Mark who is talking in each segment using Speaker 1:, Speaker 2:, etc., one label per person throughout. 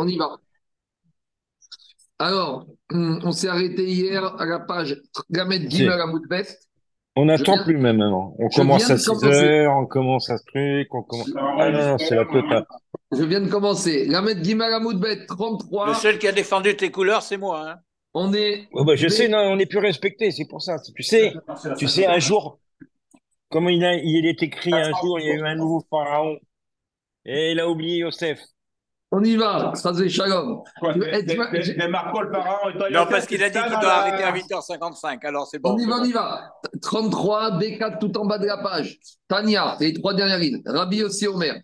Speaker 1: On y va. Alors, hum, on s'est arrêté hier à la page Gamet. Gimel Bet.
Speaker 2: On n'attend plus même maintenant. On commence à
Speaker 1: de
Speaker 2: 6
Speaker 1: commencer.
Speaker 2: heures, on commence à ce truc, on commence. Ah non, non, c'est la totale.
Speaker 1: Je viens de commencer. Gamet Gimel Amoud Bet
Speaker 3: Le
Speaker 1: 33.
Speaker 3: seul qui a défendu tes couleurs, c'est moi. hein.
Speaker 1: On est.
Speaker 2: Oh, bah, je sais, non, on n'est plus respecté, c'est pour ça. Tu sais, tu sais, un jour, comme il a, il est écrit un jour, il y a eu un nouveau pharaon et il a oublié Yosef.
Speaker 1: On y va. Ça c'est Shalom.
Speaker 3: Non, parce qu'il a dit qu'il doit arrêter à 8h55. Alors c'est bon.
Speaker 1: On y va, on y va. 33, B4 tout en bas de la page. Tania, les trois dernières lignes. Rabbi aussi Omer.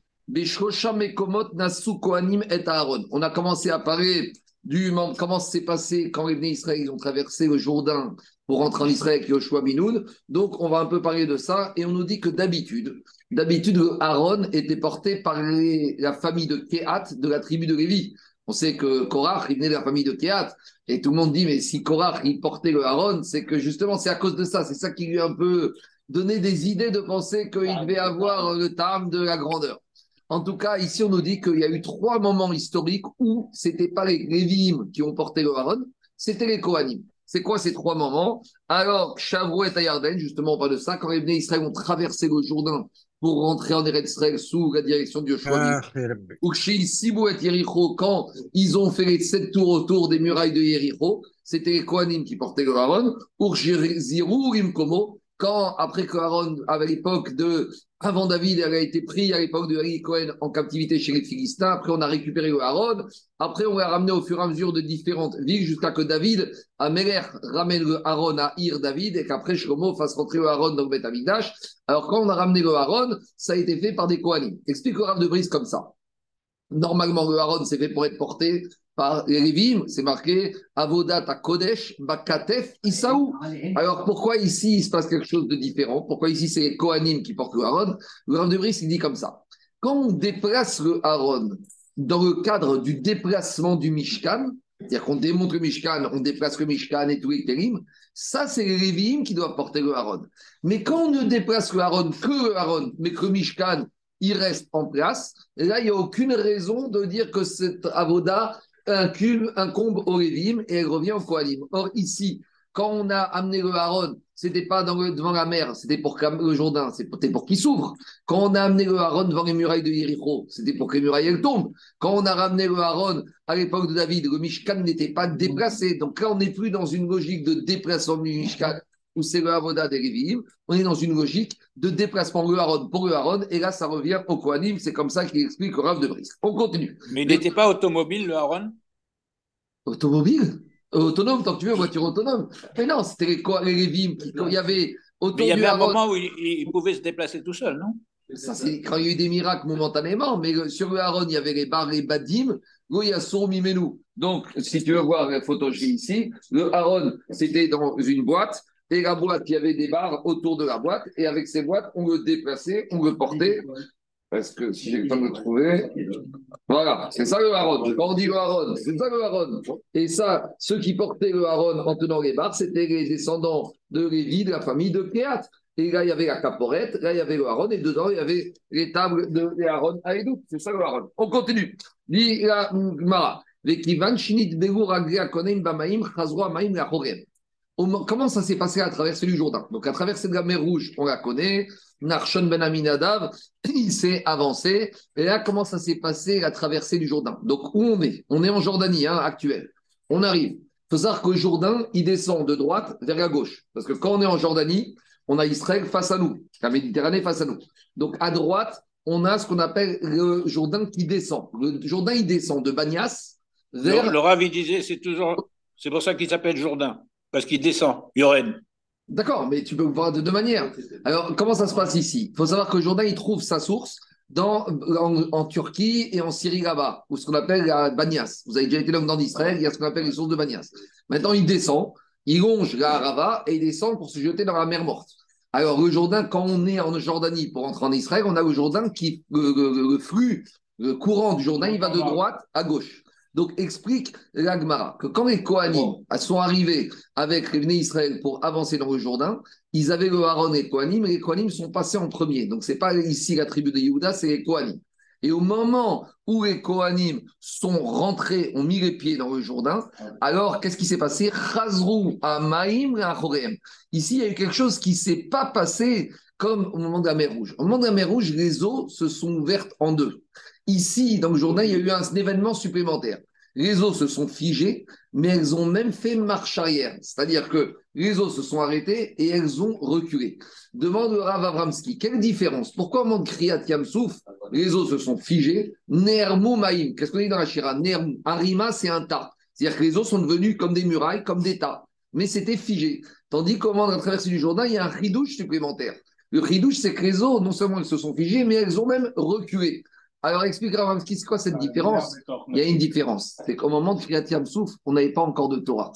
Speaker 1: Nasu Kohanim et Aaron. On a commencé à parler du comment s'est passé quand les Bnei Israël ils ont traversé le Jourdain pour rentrer en Israël avec Yoshua Binoun. Donc on va un peu parler de ça et on nous dit que d'habitude, d'habitude Aaron était porté par la famille de Kehat de la tribu de Lévi. On sait que Korach, il venait de la famille de Kehat. Et tout le monde dit, mais si Korach, il portait le Aaron, c'est que justement, c'est à cause de ça. C'est ça qui lui a un peu donné des idées de penser qu'il devait avoir le tam de la grandeur. En tout cas, ici, on nous dit qu'il y a eu trois moments historiques où c'était pas les Lévim qui ont porté le Aaron, c'était les Kohanim. C'est quoi ces trois moments? Alors, Shavuot et Yarden, justement, on parle de ça, quand les Israël ont traversé le Jourdain pour rentrer en Eretz sous la direction de Yoshua Ukshil, Sibou et Yericho, quand ils ont fait les sept tours autour des murailles de Yericho, c'était les Kohanim qui portaient le Aaron. Urshirziru Rimkomo, quand, après que Aaron, à l'époque de, avant David, elle a été pris à l'époque de Eli Cohen en captivité chez les Philistins, après on a récupéré le Aaron, après on l'a ramené au fur et à mesure de différentes villes jusqu'à que David, à Meler, ramène le Aaron à Ir David et qu'après Shlomo fasse rentrer le Aaron dans le. Alors quand on a ramené le Aaron, ça a été fait par des Kohanim. Explique le Rav de Brise comme ça. Normalement, le Aaron, c'est fait pour être porté par les Lévim. C'est marqué Avodat à Kodesh, Bakatef, Isaou. Alors pourquoi ici il se passe quelque chose de différent? Pourquoi ici c'est Kohanim qui portent le Aaron Le Rav de Brice il dit comme ça. Quand on déplace le Aaron dans le cadre du déplacement du Mishkan, c'est-à-dire qu'on démonte le Mishkan, on déplace le Mishkan et tous les ça c'est les Lévim qui doivent porter le Aaron. Mais quand on ne déplace le Aaron que le Aaron, mais que le Mishkan il reste en place. Et là, il n'y a aucune raison de dire que cette avoda incube, incombe au Lévim et elle revient au Kohanim. Or, ici, quand on a amené le Aaron, c'était pas devant la mer, c'était pour le Jourdain, c'était pour qu'il s'ouvre. Quand on a amené le Aaron devant les murailles de Yericho, c'était pour que les murailles tombent. Quand on a ramené le Aaron à l'époque de David, le Mishkan n'était pas déplacé. Donc là, on n'est plus dans une logique de déplacement du Mishkan où c'est le Avoda des Lévim. On est dans une logique de déplacement le pour le Aaron, et là, ça revient au Kohanim. C'est comme ça qu'il explique au Rav de Brice. On continue.
Speaker 3: Mais il n'était pas automobile, le Aaron
Speaker 1: Automobile? Euh, Autonome, tant que tu veux, voiture autonome. Mais non, c'était les, les Quand il y avait
Speaker 3: Mais il y avait un
Speaker 1: Aaron-
Speaker 3: moment où il, il pouvait se déplacer tout seul, non?
Speaker 1: Ça, c'est quand il y a eu des miracles momentanément, mais le- sur le Aaron, il y avait les barres et badim. Là, il y a son Mimenu. Donc, si tu veux voir la photo que j'ai ici, le Aaron, c'était dans une boîte, et la boîte, il y avait des barres autour de la boîte, et avec ces boîtes, on le déplaçait, on le portait. Parce que si j'ai le temps de le trouver. Voilà, c'est ça le Aaron. Quand on dit le Aaron, c'est ça le Aaron. Et ça, ceux qui portaient le Aaron en tenant les barres, c'était les descendants de Lévi, de la famille de Kéat. Et là, il y avait la caporette, là, il y avait le Aaron, et dedans, il y avait les tables de les Aaron à. C'est ça le Aaron. On continue. Dit la Mara. Comment ça s'est passé à traverser du Jourdain? Donc, à traverser de la mer Rouge, on la connaît. Narshon ben Aminadav, il s'est avancé. Et là, comment ça s'est passé la traversée du Jourdain? Donc, où on est? On est en Jordanie hein, actuelle. On arrive. Il faut savoir que le Jourdain, il descend de droite vers la gauche. Parce que quand on est en Jordanie, on a Israël face à nous, la Méditerranée face à nous. Donc, à droite, on a ce qu'on appelle le Jourdain qui descend. Le Jourdain, il descend de Bagnas vers.
Speaker 3: Le, le Rav, il disait, c'est toujours. C'est pour ça qu'il s'appelle Jourdain, parce qu'il descend, Yoren.
Speaker 1: D'accord, mais tu peux voir de deux manières. Alors, comment ça se passe ici? Il faut savoir que le Jourdain, il trouve sa source dans, en, en Turquie et en Syrie là-bas, ou ce qu'on appelle la Banias. Vous avez déjà été là-dedans d'Israël, il y a ce qu'on appelle les sources de Banias. Maintenant, il descend, il longe la Arava et il descend pour se jeter dans la mer morte. Alors, le Jourdain, quand on est en Jordanie pour entrer en Israël, on a le Jourdain qui, le, le- le flux, le courant du Jourdain, il va de droite à gauche. Donc, explique l'Agmara que quand les Kohanim sont arrivés avec les Bnei Israël pour avancer dans le Jourdain, ils avaient le Aaron et les Kohanim, et les Kohanim sont passés en premier. Donc, ce n'est pas ici la tribu de Yehuda, c'est les Kohanim. Et au moment où les Kohanim sont rentrés, ont mis les pieds dans le Jourdain, alors qu'est-ce qui s'est passé? Ici, il y a eu quelque chose qui ne s'est pas passé comme au moment de la mer Rouge. Au moment de la mer Rouge, les eaux se sont ouvertes en deux. Ici, dans le Jourdain, il y a eu un, événement supplémentaire. Les eaux se sont figées, mais elles ont même fait marche arrière. C'est-à-dire que les eaux se sont arrêtées et elles ont reculé. Demande Rav Avramski, quelle différence? Pourquoi moment de Kriyat Yamsouf, les eaux se sont figées Nermou Maïm, qu'est-ce qu'on dit dans la Shira? Nermou, Arima, c'est un tas. C'est-à-dire que les eaux sont devenues comme des murailles, comme des tas. Mais c'était figé. Tandis qu'au moment de la traversée du Jourdain, il y a un ridouche supplémentaire. Le ridouche, c'est que les eaux, non seulement elles se sont figées, mais elles ont même reculé. Alors, explique Ravamski, c'est quoi cette différence Il y a une différence. C'est qu'au moment de Kriyat Yamsouf, on n'avait pas encore de Torah.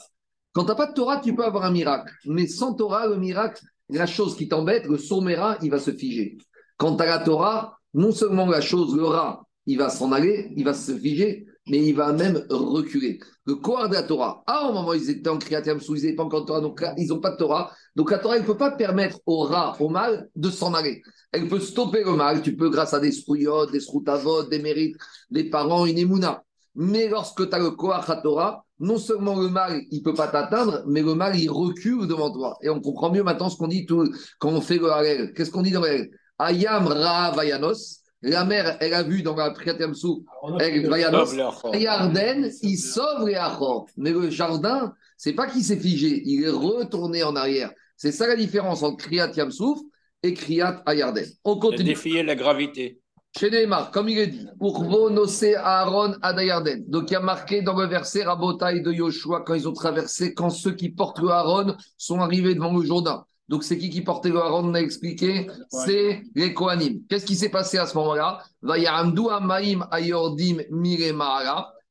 Speaker 1: Quand tu n'as pas de Torah, tu peux avoir un miracle. Mais sans Torah, le miracle, la chose qui t'embête, le somméra, il va se figer. Quand tu as la Torah, non seulement la chose, le rat, il va s'en aller, il va se figer, mais il va même reculer. Le corps de la Torah, ah, au moment où ils étaient en Kriyat ils n'avaient pas encore de Torah, donc ils n'ont pas de Torah. Donc la Torah, elle ne peut pas permettre au rat, au mal, de s'en aller. Elle peut stopper le mal. Tu peux, grâce à des srouillottes, des sroutavot, des mérites, des parents, une émouna. Mais lorsque tu as le Koach Torah, non seulement le mal, il ne peut pas t'atteindre, mais le mal, il recule devant toi. Et on comprend mieux maintenant ce qu'on dit tout, quand on fait le Harel. Qu'est-ce qu'on dit dans le Ayam Ra Vayanos. La mère, elle a vu dans la Triatem Sou, Vayanos. Yarden, il sauve les achor. Mais le jardin, c'est pas qu'il s'est figé, il est retourné en arrière. C'est ça la différence entre Kriyat Yamsouf et Kriyat Ayarden.
Speaker 3: On continue. Défier la gravité.
Speaker 1: Chez Neymar, comme il est dit, Urvo Nose Aaron Adayarden. Donc il y a marqué dans le verset Rabotai de Yoshua quand ils ont traversé, quand ceux qui portent le Aaron sont arrivés devant le Jourdain. Donc c'est qui qui portait le Aaron On a expliqué C'est les Kohanim. Qu'est-ce qui s'est passé à ce moment-là?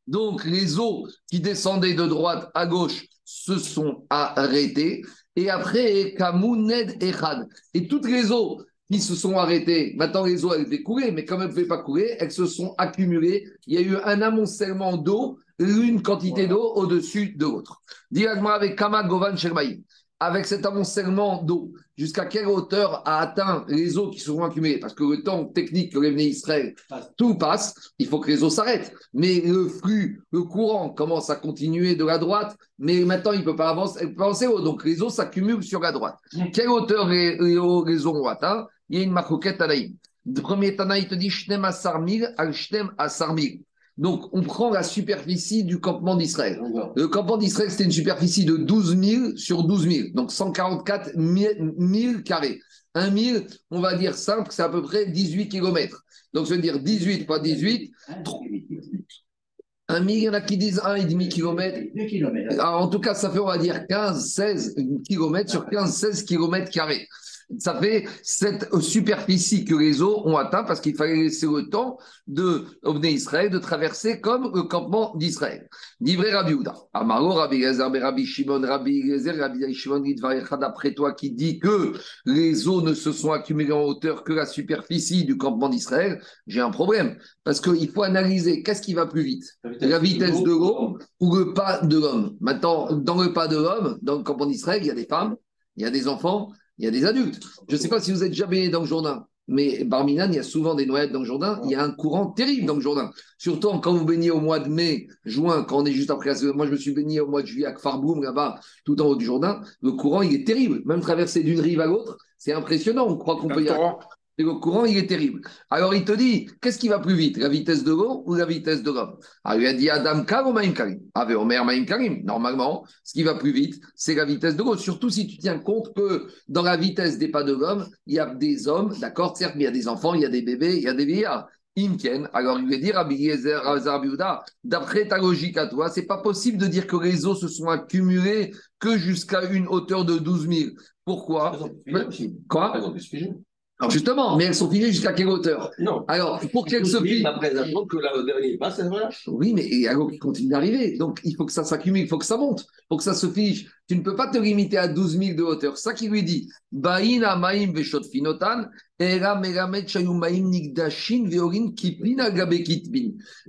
Speaker 1: Donc les eaux qui descendaient de droite à gauche se sont arrêtées. Et après, Kamuned Echad. Et toutes les eaux qui se sont arrêtées, maintenant les eaux elles devaient couler, mais comme elles ne pouvaient pas couler, elles se sont accumulées. Il y a eu un amoncellement d'eau, une quantité d'eau au-dessus de l'autre. Directement avec Kama Govan Shermaïm avec cet amoncellement d'eau, jusqu'à quelle hauteur a atteint les eaux qui seront accumulées? Parce que le temps technique que revenait Israël, tout passe, il faut que les eaux s'arrêtent. Mais le flux, le courant commence à continuer de la droite, mais maintenant il ne peut pas avancer, peut avancer haut. Donc les eaux s'accumulent sur la droite. Mm. Quelle hauteur les, les, eaux ont atteint? Il y a une marcoquette Tanaïm. Le premier Tanaïm te dit Shnem Asarmil, al Shnem Asarmil. Donc, on prend la superficie du campement d'Israël. Le campement d'Israël, c'était une superficie de 12 000 sur 12 000, donc 144 000 carrés. 1 000, on va dire simple, c'est à peu près 18 km. Donc, ça veut dire 18 fois 18. 1 000, il y en a qui disent 1,5 km. en tout cas, ça fait, on va dire, 15, 16 km sur 15, 16 km carrés ça fait cette superficie que les eaux ont atteint parce qu'il fallait laisser le temps de Israël de traverser comme le campement d'Israël. Livré Rabbi Houda. Amaro Rabbi Gezer, Rabbi Shimon, Rabbi Gezer, Rabbi Shimon, d'après toi qui dit que les eaux ne se sont accumulées en hauteur que la superficie du campement d'Israël, j'ai un problème. Parce qu'il faut analyser qu'est-ce qui va plus vite? La vitesse de l'eau ou le pas de l'homme? Maintenant, dans le pas de l'homme, dans le campement d'Israël, il y a des femmes, il y a des enfants, il y a des adultes. Je ne sais pas si vous êtes jamais dans le Jourdain, mais Barminan, il y a souvent des noyettes dans le Jourdain. Il y a un courant terrible dans le Jourdain. Surtout quand vous baignez au mois de mai, juin, quand on est juste après. Moi, je me suis baigné au mois de juillet à Kfarboum, là-bas, tout en haut du Jourdain. Le courant, il est terrible. Même traverser d'une rive à l'autre, c'est impressionnant. On croit qu'on peut y aller. Et le courant, il est terrible. Alors, il te dit, qu'est-ce qui va plus vite, la vitesse de l'eau ou la vitesse de l'homme? Alors, il a dit Adam Kar ou Maïm Karim? Ave Omer Maïm Karim. Normalement, ce qui va plus vite, c'est la vitesse de l'eau. Surtout si tu tiens compte que dans la vitesse des pas de l'homme, il y a des hommes, d'accord, certes, mais il y a des enfants, il y a des bébés, il y a des vieillards. Imken, alors il va dire d'après ta logique à toi, c'est pas possible de dire que les eaux se sont accumulées que jusqu'à une hauteur de 12 000. Pourquoi? Quoi? Alors justement, mais elles sont figées jusqu'à quelle hauteur?
Speaker 4: Non.
Speaker 1: Alors, pour qu'elles se figent.
Speaker 4: Après, que le dernier passe, relâche.
Speaker 1: Oui, mais il y a qui continue d'arriver. Donc, il faut que ça s'accumule, il faut que ça monte. Pour que ça se fige, tu ne peux pas te limiter à 12 000 de hauteur. Ça qui lui dit Baïna veshot finotan, era veorin kipin.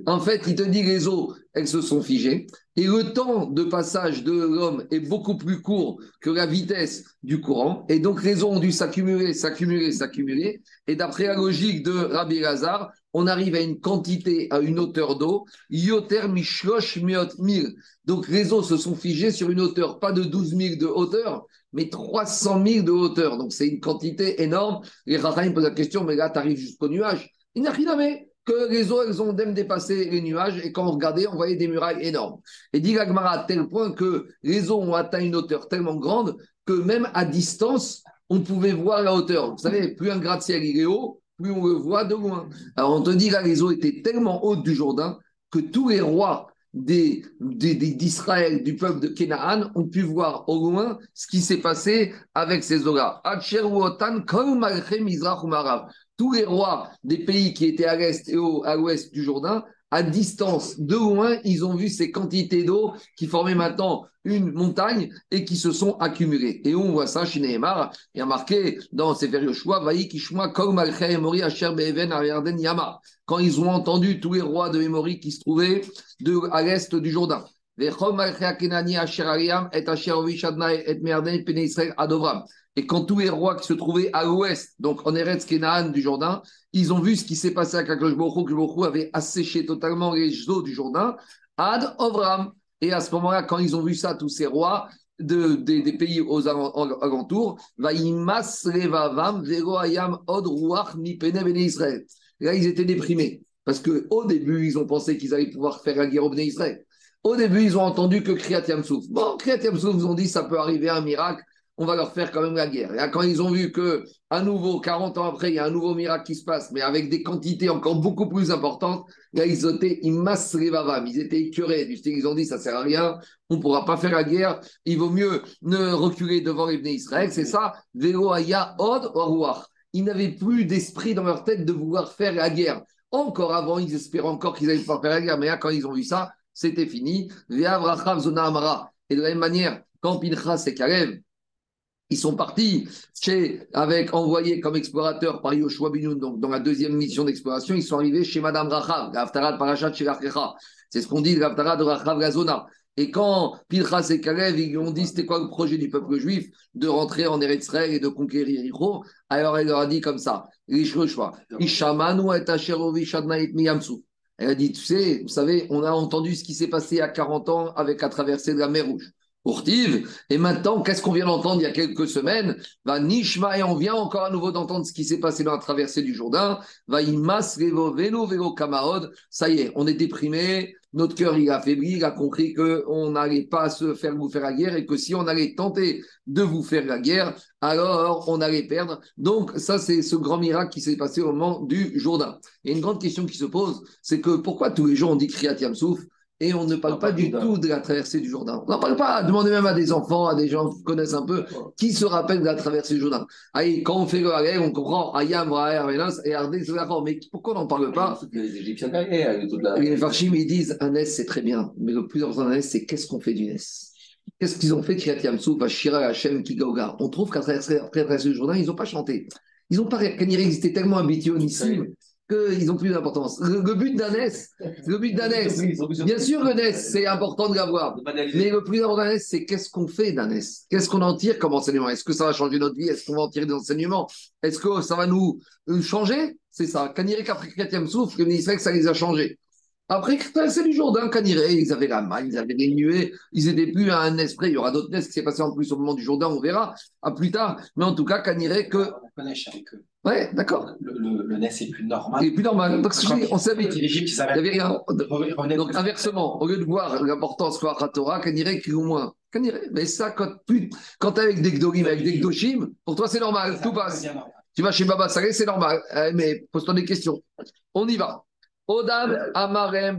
Speaker 1: En fait, il te dit les eaux, elles se sont figées. Et le temps de passage de l'homme est beaucoup plus court que la vitesse du courant. Et donc, les eaux ont dû s'accumuler, s'accumuler, s'accumuler. Et d'après la logique de Rabbi Lazare, on arrive à une quantité, à une hauteur d'eau, yoter miot mil. Donc les eaux se sont figées sur une hauteur, pas de 12 000 de hauteur, mais 300 000 de hauteur. Donc c'est une quantité énorme. Les Rahim posent la question, mais là, tu arrives jusqu'au nuage. Il n'a rien à que les eaux, elles ont même dépassé les nuages, et quand on regardait, on voyait des murailles énormes. Et dit Gagmara à tel point que les eaux ont atteint une hauteur tellement grande que même à distance, on pouvait voir la hauteur. Vous savez, plus un gratte-ciel est haut, plus on le voit de loin. Alors on te dit là, les eaux étaient tellement hautes du Jourdain que tous les rois d'Israël, du peuple de Canaan, ont pu voir au loin ce qui s'est passé avec ces eaux-là. Tous les rois des pays qui étaient à l'est et à l'ouest du Jourdain à distance, de loin, ils ont vu ces quantités d'eau qui formaient maintenant une montagne et qui se sont accumulées. Et on voit ça chez Nehemar, il a marqué dans Sefer Yoshua, Yama, quand ils ont entendu tous les rois de Mémorie qui se trouvaient à l'est du Jourdain. Et quand tous les rois qui se trouvaient à l'ouest, donc en Eretz Kenaan du Jourdain, ils ont vu ce qui s'est passé avec Akadosh Baruch Hu, avait asséché totalement les eaux du Jourdain, Ad Ovram. Et à ce moment-là, quand ils ont vu ça, tous ces rois de, des pays aux alentours, Vaïmas Revavam Ayam Od Ruach Mipene Israël. Là, ils étaient déprimés. Parce qu'au début, ils ont pensé qu'ils allaient pouvoir faire la guerre au Bene Israël. Au début, ils ont entendu que Kriyat Yamsouf. Bon, Kriyat Yamsouf, ils ont dit ça peut arriver un miracle on va leur faire quand même la guerre. Et quand ils ont vu que, à nouveau, 40 ans après, il y a un nouveau miracle qui se passe, mais avec des quantités encore beaucoup plus importantes, là, ils étaient ils étaient écœurés. Ils ont dit, ça sert à rien, on ne pourra pas faire la guerre, il vaut mieux ne reculer devant les Israël. C'est ça, Velo Aya Od Ils n'avaient plus d'esprit dans leur tête de vouloir faire la guerre. Encore avant, ils espéraient encore qu'ils allaient pouvoir faire la guerre, mais là, quand ils ont vu ça, c'était fini. Et de la même manière, quand Pinchas et Kalev, ils sont partis chez, avec envoyés comme explorateurs par Yoshua Binoun, donc dans la deuxième mission d'exploration, ils sont arrivés chez Madame Rachav, la de Parashat Shirachecha. C'est ce qu'on dit, la de Rachav Gazona. Et quand Pilchas et Kalev, ils ont dit c'était quoi le projet du peuple juif de rentrer en Eretz et de conquérir Yericho, alors elle leur a dit comme ça, Ishamanu et Elle a dit, tu sais, vous savez, on a entendu ce qui s'est passé à 40 ans avec la traversée de la mer Rouge. Et maintenant, qu'est-ce qu'on vient d'entendre il y a quelques semaines? Va Nishma, et on vient encore à nouveau d'entendre ce qui s'est passé dans la traversée du Jourdain. Va Imas, Veno, Velo, Kamaod. Ça y est, on est déprimé, notre cœur il a affaibli, il a compris qu'on n'allait pas se faire vous faire la guerre et que si on allait tenter de vous faire la guerre, alors on allait perdre. Donc, ça, c'est ce grand miracle qui s'est passé au moment du Jourdain. Et une grande question qui se pose, c'est que pourquoi tous les jours on dit Kriyat Yamsouf et on ne parle pas du tout de la traversée du Jourdain. On n'en parle pas. Demandez même à des enfants, à des gens qui connaissent un peu, qui se rappellent de la traversée du Jourdain. Allez, quand on fait le on comprend Ayam, Raher, et Ardé. Mais pourquoi on n'en parle pas
Speaker 4: Les Égyptiens.
Speaker 1: Les Farchim, ils disent un NES, c'est très bien. Mais le plus important d'un NES, c'est qu'est-ce qu'on fait du NES Qu'est-ce qu'ils ont fait Kriyat Yamsou, Vashira, Hachem, Kigaoga? On trouve qu'à travers la traversée du Jourdain, ils n'ont pas chanté. Ils ont pas. Kaniré, ils étaient tellement habitués au Nissim qu'ils n'ont plus d'importance. Le, but d'un NES, le but d'un NES, bien sûr le NES, c'est important de l'avoir. Mais le plus important d'un NES, c'est qu'est-ce qu'on fait d'un NES Qu'est-ce qu'on en tire comme enseignement? Est-ce que ça va changer notre vie? Est-ce qu'on va en tirer des enseignements? Est-ce que ça va nous changer? C'est ça. Qu'après le 4 souffle, que ça les a changés. Après, c'est du Jourdain, Kaniré, ils avaient la main, ils avaient des nuées, ils n'étaient plus à un esprit. Il y aura d'autres NES qui s'est passé en plus au moment du Jourdain, on verra à plus tard. Mais en tout cas, Kaniré que. Ouais, d'accord.
Speaker 5: Le, le, le, NES est plus normal.
Speaker 1: Il est plus normal. Parce que on savait. Il n'y avait rien. Donc, inversement, au lieu de voir l'importance de la Torah, Kaniré qui au moins. Mais ça, quand, quand tu es avec des Gdorim, avec des Gdoshim, pour toi, c'est normal. Tout passe. Tu vas chez Baba Saré, c'est normal. Eh, mais pose-toi des questions. On y va. Odam Amarem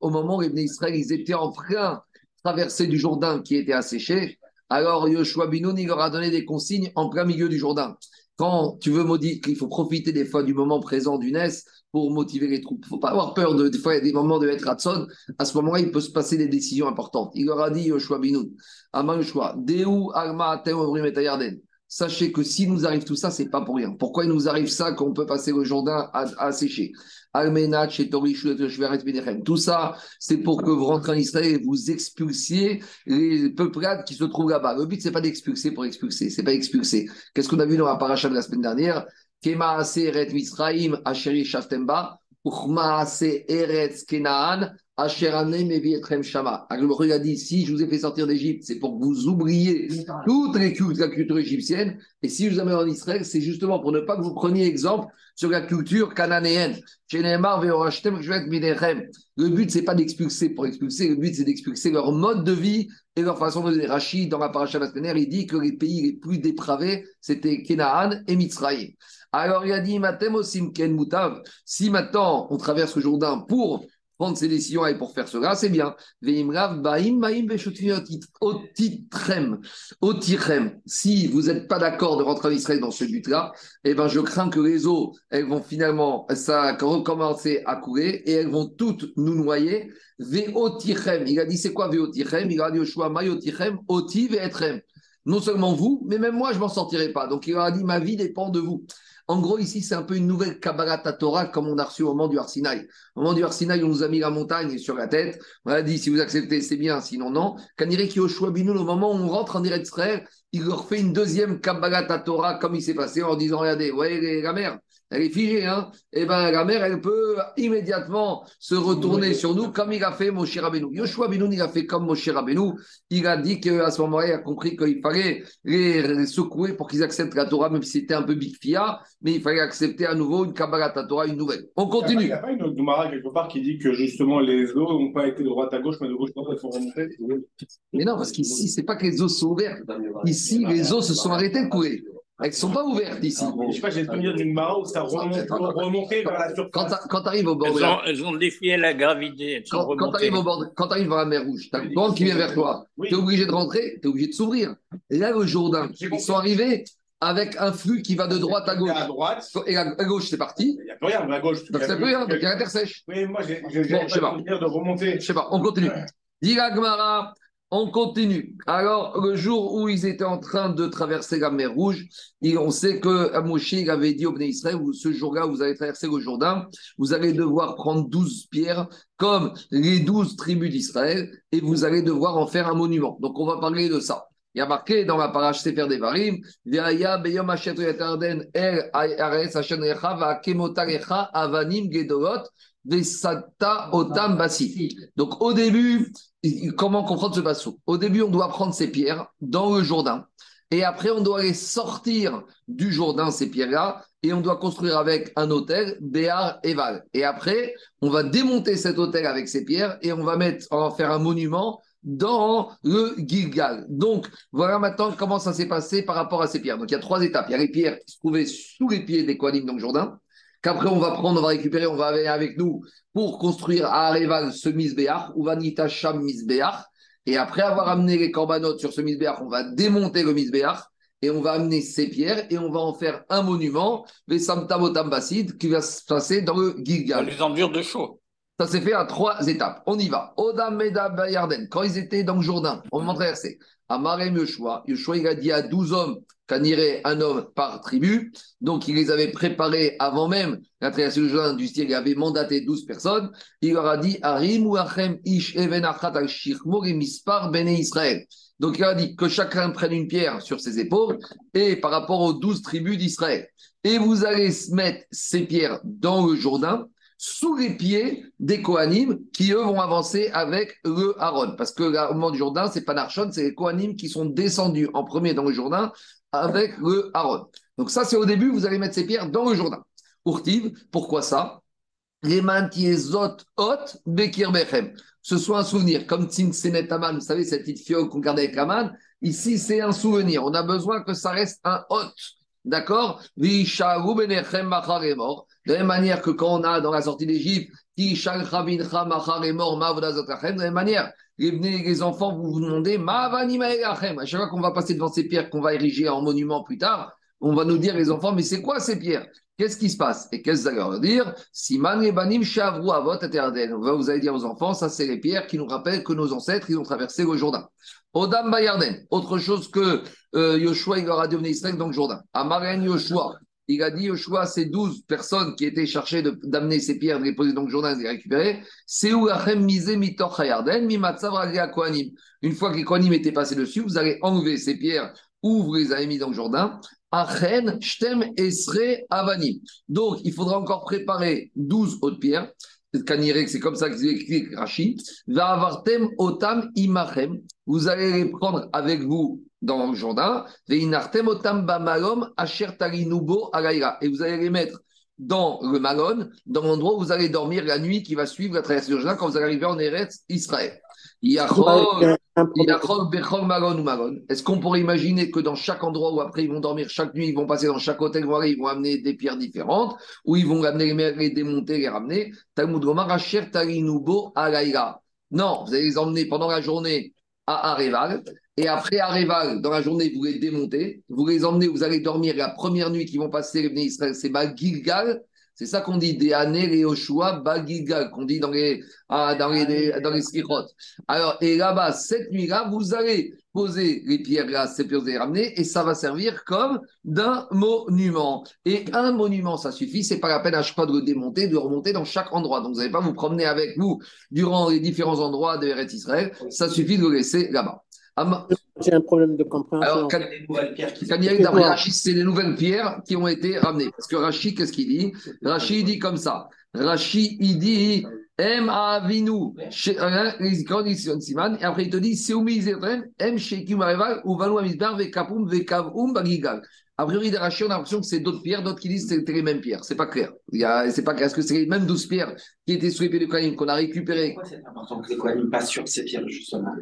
Speaker 1: Au moment où les Israël ils étaient en train de traverser du Jourdain qui était asséché, alors Yoshua Binoun il leur a donné des consignes en plein milieu du Jourdain. Quand tu veux maudire, qu'il faut profiter des fois du moment présent du NES pour motiver les troupes. Il ne faut pas avoir peur de, des fois, des moments de être Hatson. À ce moment-là, il peut se passer des décisions importantes. Il leur a dit Yoshua Binoun, Ama Yoshua, Deu Arma Yarden. Sachez que si nous arrive tout ça, c'est pas pour rien. Pourquoi il nous arrive ça qu'on peut passer le Jourdain à, à sécher? Tout ça, c'est pour que vous rentrez en Israël et vous expulsiez les peuplades qui se trouvent là-bas. Le but, c'est pas d'expulser pour expulser, c'est pas expulser. Qu'est-ce qu'on a vu dans la paracha de la semaine dernière? Kemaase Eret Misraim, Asheri Shaftemba, Uchmaase Eretz Kenaan, Shama. Il a dit si je vous ai fait sortir d'Égypte, c'est pour que vous oubliez toutes les cultures, la culture égyptienne. Et si je vous amène en Israël, c'est justement pour ne pas que vous preniez exemple sur la culture cananéenne. Le but, c'est pas d'expulser pour expulser, le but, c'est d'expulser leur mode de vie et leur façon de vivre. Rachid, dans la paracha de il dit que les pays les plus dépravés, c'était Kenaan et Mitzrayim. Alors il a dit, si maintenant on traverse le Jourdain pour prendre ses décisions et pour faire cela, c'est bien. Si vous n'êtes pas d'accord de rentrer en Israël dans ce but-là, eh ben, je crains que les eaux, elles vont finalement ça, recommencer à couler et elles vont toutes nous noyer. Il a dit c'est quoi Veotichem Il a dit Yoshua Mayotichem, Oti Veetrem. Non seulement vous, mais même moi, je m'en sortirai pas. Donc il a dit ma vie dépend de vous. En gros, ici, c'est un peu une nouvelle Kabbalah Torah comme on a reçu au moment du Arsinaï. Au moment du Arsinaï, on nous a mis la montagne sur la tête. On a dit si vous acceptez, c'est bien, sinon non. Kanire Yoshua Binoun, au moment où on rentre en direct il leur fait une deuxième Kabbalah Torah comme il s'est passé en disant regardez, ouais, la mère, elle est figée, hein, et eh ben la mère, elle peut immédiatement se retourner sur nous comme il a fait Moshe Rabbeinu. Yoshua Binoun, il a fait comme Moshe Rabbeinu. Il a dit qu'à ce moment-là, il a compris qu'il fallait les, secouer pour qu'ils acceptent la Torah, même si c'était un peu big fia, mais il fallait accepter à nouveau une Kabbalah Torah, une nouvelle. On continue.
Speaker 6: Il n'y a pas une autre Gemara quelque part qui dit que justement les eaux n'ont pas été de droite à gauche, mais de gauche à droite, elles sont remontées?
Speaker 1: Mais non, parce qu'ici, c'est pas que les eaux sont ouvertes. Ici, les eaux se sont arrêtées de couler. Elles ne sont pas ouvertes ici.
Speaker 6: Je ne sais pas, j'ai le souvenir d'une mara où ça remonte, vers la surface.
Speaker 1: Quand tu arrives au bord
Speaker 3: elles, ont, elles ont défié la gravité.
Speaker 1: quand, quand tu arrives, arrives dans la mer Rouge, tu as le vent qui vient vers toi. Tu es obligé de rentrer, tu es obligé de s'ouvrir. Et là, au Jourdain, ils sont arrivés avec un flux qui va de droite à gauche.
Speaker 6: À droite.
Speaker 1: Et à, gauche, c'est parti.
Speaker 6: Il n'y a plus rien, à gauche.
Speaker 1: Donc, c'est plus rien, donc il y a l'intersèche.
Speaker 6: Oui, moi, j'ai bon, le souvenir de remonter.
Speaker 1: Je sais pas, on continue. Dira Gmara. On continue. Alors, le jour où ils étaient en train de traverser la mer Rouge, on sait que Moshe avait dit au Bnei Israël, ce jour-là, vous allez traverser le Jourdain, vous allez devoir prendre douze pierres comme les douze tribus d'Israël et vous allez devoir en faire un monument. Donc, on va parler de ça. Il y a marqué dans la parage Sefer Devarim, Beyom El Avanim Otam Basi. Donc au début, comment comprendre ce basso Au début, on doit prendre ces pierres dans le Jourdain. Et après, on doit les sortir du Jourdain, ces pierres-là, et on doit construire avec un hôtel, Béar et Val. Et après, on va démonter cet hôtel avec ces pierres et on va mettre, on va faire un monument dans le Gilgal. Donc, voilà maintenant comment ça s'est passé par rapport à ces pierres. Donc, il y a trois étapes. Il y a les pierres qui se trouvaient sous les pieds des Kohanim dans le Jourdain qu'après on va prendre, on va récupérer, on va aller avec nous pour construire à Areval ce misbéach, ou Vanita Sham. Et après avoir amené les corbanotes sur ce misbéach, on va démonter le misbéach et on va amener ces pierres et on va en faire un monument, les Samtamotam Basid, qui va se passer dans le Gilgal.
Speaker 3: les endures de chaud.
Speaker 1: Ça s'est fait à trois étapes. On y va. Odam Bayarden, quand ils étaient dans le Jourdain, on va traverser. Amarem Yoshua, Yoshua il a dit à 12 hommes qu'en irait un homme par tribu. Donc, il les avait préparés avant même la traversée du Jourdain du ciel. Il avait mandaté 12 personnes. Il leur a dit Arim ou Achem Ish Even al Mispar Bene Israël. Donc, il a dit que chacun prenne une pierre sur ses épaules et par rapport aux 12 tribus d'Israël. Et vous allez mettre ces pierres dans le Jourdain sous les pieds des Kohanim qui, eux, vont avancer avec le Aaron. Parce que au moment du Jourdain, c'est pas Narshon, c'est les Kohanim qui sont descendus en premier dans le Jourdain avec le Aaron. Donc ça, c'est au début, vous allez mettre ces pierres dans le Jourdain. Urtiv, pourquoi ça? Les mantiezot hot bekir. Ce soit un souvenir, comme Senet Aman, vous savez, cette petite fiole qu'on gardait avec Aman. Ici, c'est un souvenir. On a besoin que ça reste un hot. D'accord? De la même manière que quand on a dans la sortie d'Égypte, de la même manière, les enfants, vous vous demandez, à chaque fois qu'on va passer devant ces pierres qu'on va ériger en monument plus tard, on va nous dire, les enfants, mais c'est quoi ces pierres? Qu'est-ce qui se passe? Et qu'est-ce que ça veut dire? Siman Banim Avot Vous allez dire aux enfants, ça c'est les pierres qui nous rappellent que nos ancêtres, ils ont traversé le Jourdain. Odam Bayarden, autre chose que euh, Yoshua, il leur a donné Israël dans le Jourdain. Amaren Yoshua, il a dit Yoshua, ces douze personnes qui étaient chargées d'amener ces pierres, de les poser dans le journal, de les récupérer, c'est où Une fois que les Kohanim étaient passés dessus, vous allez enlever ces pierres où vous les avez mis dans le Jourdain, Achen, Shtem, Esre, Avani. Donc, il faudra encore préparer 12 autres pierres. C'est comme ça qu'il écrit Rachid. Va avartem otam imachem. Vous allez les prendre avec vous dans le Jourdain. Et vous allez les mettre dans le Malon, dans l'endroit où vous allez dormir la nuit qui va suivre la traversée du Jourdain quand vous allez arriver en Eretz Israël. Est-ce qu'on pourrait imaginer que dans chaque endroit où après ils vont dormir chaque nuit, ils vont passer dans chaque hôtel, ils vont amener des pierres différentes, ou ils vont amener les, les démonter, les ramener? Talmud Tarinubo. Non, vous allez les emmener pendant la journée à Areval. Et après Areval, dans la journée, vous les démontez. Vous les emmenez, vous allez dormir. La première nuit qu'ils vont passer, les Israël, c'est Gilgal. C'est ça qu'on dit, des années et Oshua, Bagilgal, qu'on dit dans les, ah, dans les, dans les slichot. Alors, et là-bas, cette nuit-là, vous allez poser les pierres là, ces pierres, allez ramener, et ça va servir comme d'un monument. Et un monument, ça suffit, c'est pas la peine à chaque fois de le démonter, de le remonter dans chaque endroit. Donc, vous n'allez pas vous promener avec vous durant les différents endroits de Eretz Israël, ça suffit de le laisser là-bas.
Speaker 7: J'ai un problème de compréhension.
Speaker 1: Alors, quand, quand il y a eu d'après Rachid, c'est les nouvelles pierres qui ont été ramenées. Parce que Rachid, qu'est-ce qu'il dit? Rachid dit comme ça. Rachid, il dit M avinu, et après il te dit Seumi M shekim areval, amizbar, bagigal. A priori, de Rachid, on a l'impression que c'est d'autres pierres, d'autres qui disent que c'était les mêmes pierres. C'est pas clair. Il y a, c'est pas clair. Est-ce que c'est les mêmes douze pierres qui étaient sous les pieds de Kohanim qu'on a récupérées?
Speaker 5: Pourquoi c'est important que les Kohanim passent sur ces pierres, justement?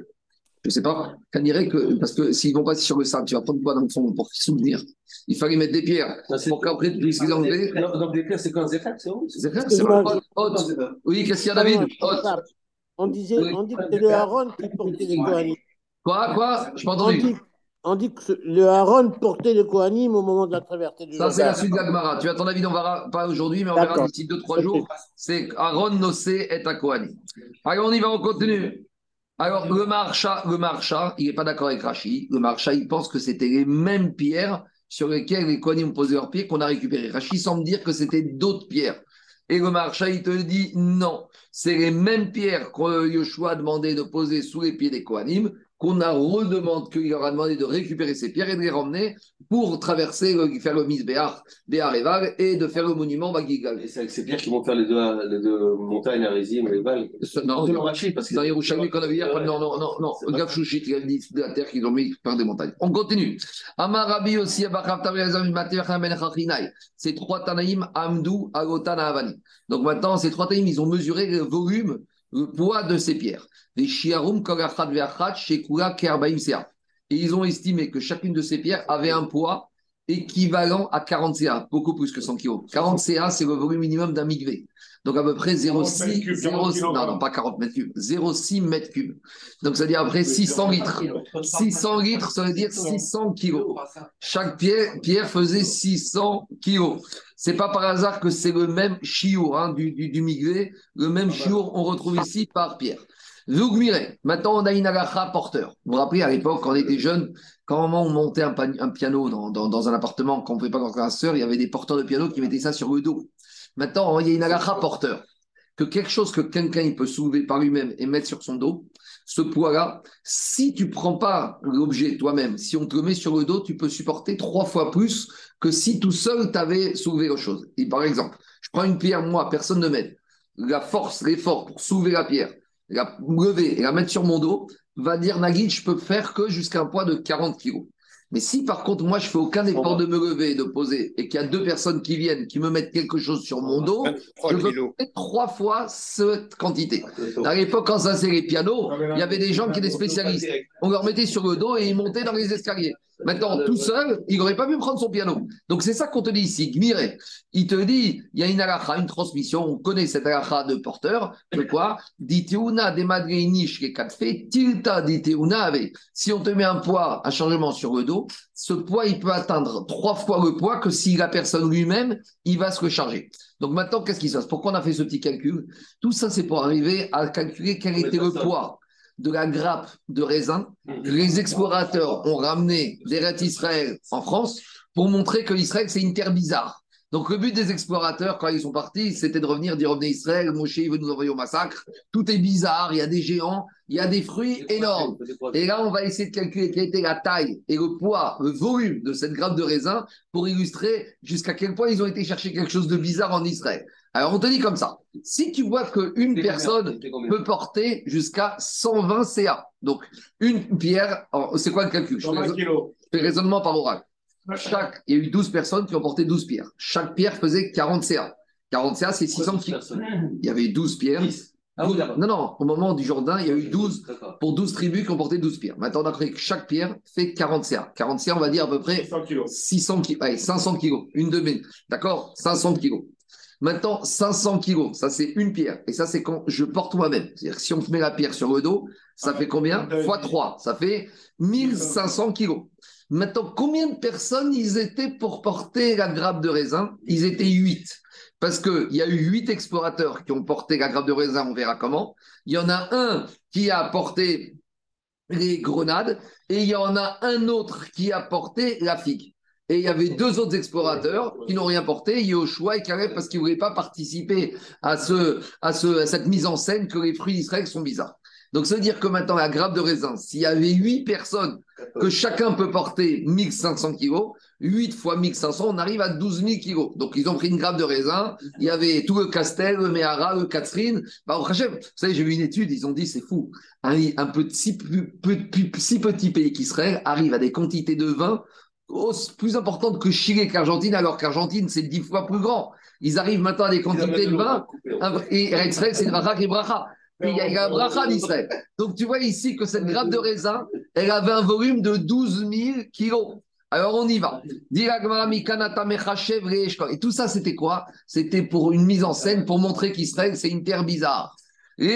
Speaker 1: Je sais pas, qu'on dirait que, parce que s'ils vont passer sur le sable, tu vas prendre quoi dans le fond pour souvenir Il fallait mettre des pierres pour qu'après tu puisses les enlever.
Speaker 4: Donc, des pierres, c'est quoi Zéphir C'est où
Speaker 1: Zéphir, c'est. Oui, qu'est-ce qu'il y a, David?
Speaker 7: On disait, on dit que c'est le Aaron qui portait les Kohanim.
Speaker 1: Quoi Quoi? Je m'ai
Speaker 7: On
Speaker 1: entendu.
Speaker 7: dit, on dit que le Aaron portait le Kohanim au moment de la traversée du
Speaker 1: Ça, c'est la suite de l'Agmara. Tu as ton avis, on verra pas aujourd'hui, mais on verra d'ici 2-3 jours. C'est Aaron Nosé et Akoani. Allez, on y va, on continue. Alors, le marcha, le marcha, il n'est pas d'accord avec Rachi. Le marcha, il pense que c'était les mêmes pierres sur lesquelles les Kohanim ont posé leurs pieds qu'on a récupérées. Rachi semble dire que c'était d'autres pierres. Et le marcha, il te dit non. C'est les mêmes pierres que Yoshua a demandé de poser sous les pieds des Kohanim qu'on a redemandé, qu'il leur a demandé de récupérer ces pierres et de les ramener pour traverser, le- faire le Misbéar, Béar et Val, et de faire le monument Bagigal.
Speaker 4: Et c'est avec ces pierres qui vont faire les deux, les deux montagnes, Arizim et Val.
Speaker 1: Non, non,
Speaker 4: parce que.
Speaker 1: dans Yerushalmi qu'on avait hier, non, non, non, non, Shushit, il a dit de la terre qu'ils ont mis par des montagnes. On continue. Amar Rabbi aussi, Ben. Ces trois Tanaïm, Amdou, Agotan, Avani. Donc maintenant, ces trois Tanaïm, ils ont mesuré le volume, le poids de ces pierres. Les Shiarum, Veachat, Shekula, Kerbaim. Et ils ont estimé que chacune de ces pierres avait un poids équivalent à 40 CA, beaucoup plus que 100 kg. 40 CA, c'est le volume minimum d'un migvé. Donc à peu près
Speaker 6: 40 mètres
Speaker 1: 0,6,
Speaker 6: cubes, 40
Speaker 1: 0,6 non, non, pas 40 mètres cubes, 0,6 mètres cubes. Donc ça veut dire à peu près 600 litres. 600 litres, ça veut dire 600 kilos. Chaque pierre, pierre faisait 600 kilos. C'est pas par hasard que c'est le même chiour hein, du, du, du migré, le même chiour on retrouve ici par pierre. Zougmiré, maintenant on a une agacha porteur. Vous vous rappelez à l'époque, quand on était jeune, quand on montait un, piano dans, dans, dans un appartement, qu'on ne pouvait pas un sœur, il y avait des porteurs de piano qui mettaient ça sur le dos. Maintenant, il y a une agacha porteur. Que quelque chose que quelqu'un peut soulever par lui-même et mettre sur son dos, ce poids-là, si tu prends pas l'objet toi-même, si on te le met sur le dos, tu peux supporter trois fois plus que si tout seul tu avais soulevé autre chose. Et par exemple, je prends une pierre, moi, personne ne m'aide. La force, l'effort pour soulever la pierre, la lever et la mettre sur mon dos, va dire Nagui, je peux faire que jusqu'à un poids de 40 kg. Mais si par contre, moi, je fais aucun effort de me lever et de poser, et qu'il y a deux personnes qui viennent, qui me mettent quelque chose sur mon dos,
Speaker 2: 23
Speaker 1: je peux
Speaker 2: kilos.
Speaker 1: faire trois fois cette quantité. À l'époque, quand ça c'est les pianos, il y avait des gens qui étaient spécialistes. On leur mettait sur le dos et ils montaient dans les escaliers. Maintenant, tout seul, il n'aurait pas pu prendre son piano. Donc, c'est ça qu'on te dit ici. Gmiré, il te dit, il y a une alacha, une transmission, on connaît cette alacha de porteur, de quoi? Diteuna de madreinish les quatre faits, tilta diteuna ave. Si on te met un poids, un changement sur le dos, ce poids, il peut atteindre trois fois le poids que si la personne lui-même, il va se recharger. Donc maintenant, qu'est-ce qui se passe? Pourquoi on a fait ce petit calcul? Tout ça, c'est pour arriver à calculer quel était le poids de la grappe de raisin les explorateurs ont ramené d'Eret Israël en France pour montrer que Israël, c'est une terre bizarre. Donc le but des explorateurs, quand ils sont partis, c'était de revenir, d'y revenir Israël, Moshe il veut nous envoyer au massacre. Tout est bizarre, il y a des géants, il y a des fruits énormes. Et là, on va essayer de calculer quelle était la taille et le poids, le volume de cette grappe de raisin pour illustrer jusqu'à quel point ils ont été chercher quelque chose de bizarre en Israël. Alors, on te dit comme ça. Si tu vois qu'une personne peut porter jusqu'à 120 CA, donc une pierre, c'est quoi le calcul? Je
Speaker 6: 120
Speaker 1: fais
Speaker 6: kilos.
Speaker 1: fais raisonnement par oral. Chaque, il y a eu 12 personnes qui ont porté 12 pierres. Chaque pierre faisait 40 CA. 40 CA, c'est 600 kilos. Il y avait 12 pierres.
Speaker 4: Ah oui, d'accord.
Speaker 1: Non, non, au moment du Jourdain, il y a eu 12
Speaker 4: D'accord.
Speaker 1: pour 12 tribus qui ont porté 12 pierres. Maintenant, on a compris que chaque pierre fait 40 CA. 40 CA, on va dire à peu près
Speaker 6: 100 kilos.
Speaker 1: 600 kilos, allez, 500 kilos, une demi, d'accord? 500 kilos. Maintenant, 500 kilos, ça c'est une pierre. Et ça, c'est quand je porte moi-même. C'est-à-dire que si on met la pierre sur le dos, ça
Speaker 6: Ah,
Speaker 1: fait combien Fois
Speaker 6: demi.
Speaker 1: 3, ça fait 1500 kilos. Maintenant, combien de personnes ils étaient pour porter la grappe de raisin Ils étaient 8. Parce qu'il y a eu 8 explorateurs qui ont porté la grappe de raisin, on verra comment. Il y en a un qui a porté les grenades et il y en a un autre qui a porté la figue. Et il y avait deux autres explorateurs qui n'ont rien porté, Yoshua et Caleb, parce qu'ils ne voulaient pas participer à, ce, à, ce, à cette mise en scène que les fruits d'Israël sont bizarres. Donc, ça veut dire que maintenant, la grappe de raisin, s'il y avait huit personnes, que chacun peut porter 1500 kilos, 8 fois 1500, on arrive à 12 000 kilos. Donc, ils ont pris une grappe de raisin, il y avait tout le Castel, le Mehara, le Catherine. Bah, au Hachem, vous savez, j'ai vu une étude, ils ont dit, c'est fou. Un, un petit, si petit pays qu'Israël arrive à des quantités de vin plus importantes que Chili et qu'Argentine, alors qu'Argentine, c'est 10 fois plus grand. Ils arrivent maintenant à des quantités de vin, et Israël, c'est une bracha et bracha. Et Il y a, il y a un bracha d'Israël. Donc, tu vois ici que cette grappe de raisin, elle avait un volume de 12 000 kilos. Alors, on y va. Et tout ça, c'était quoi? C'était pour une mise en scène, pour montrer qu'Israël, c'est une terre bizarre. Il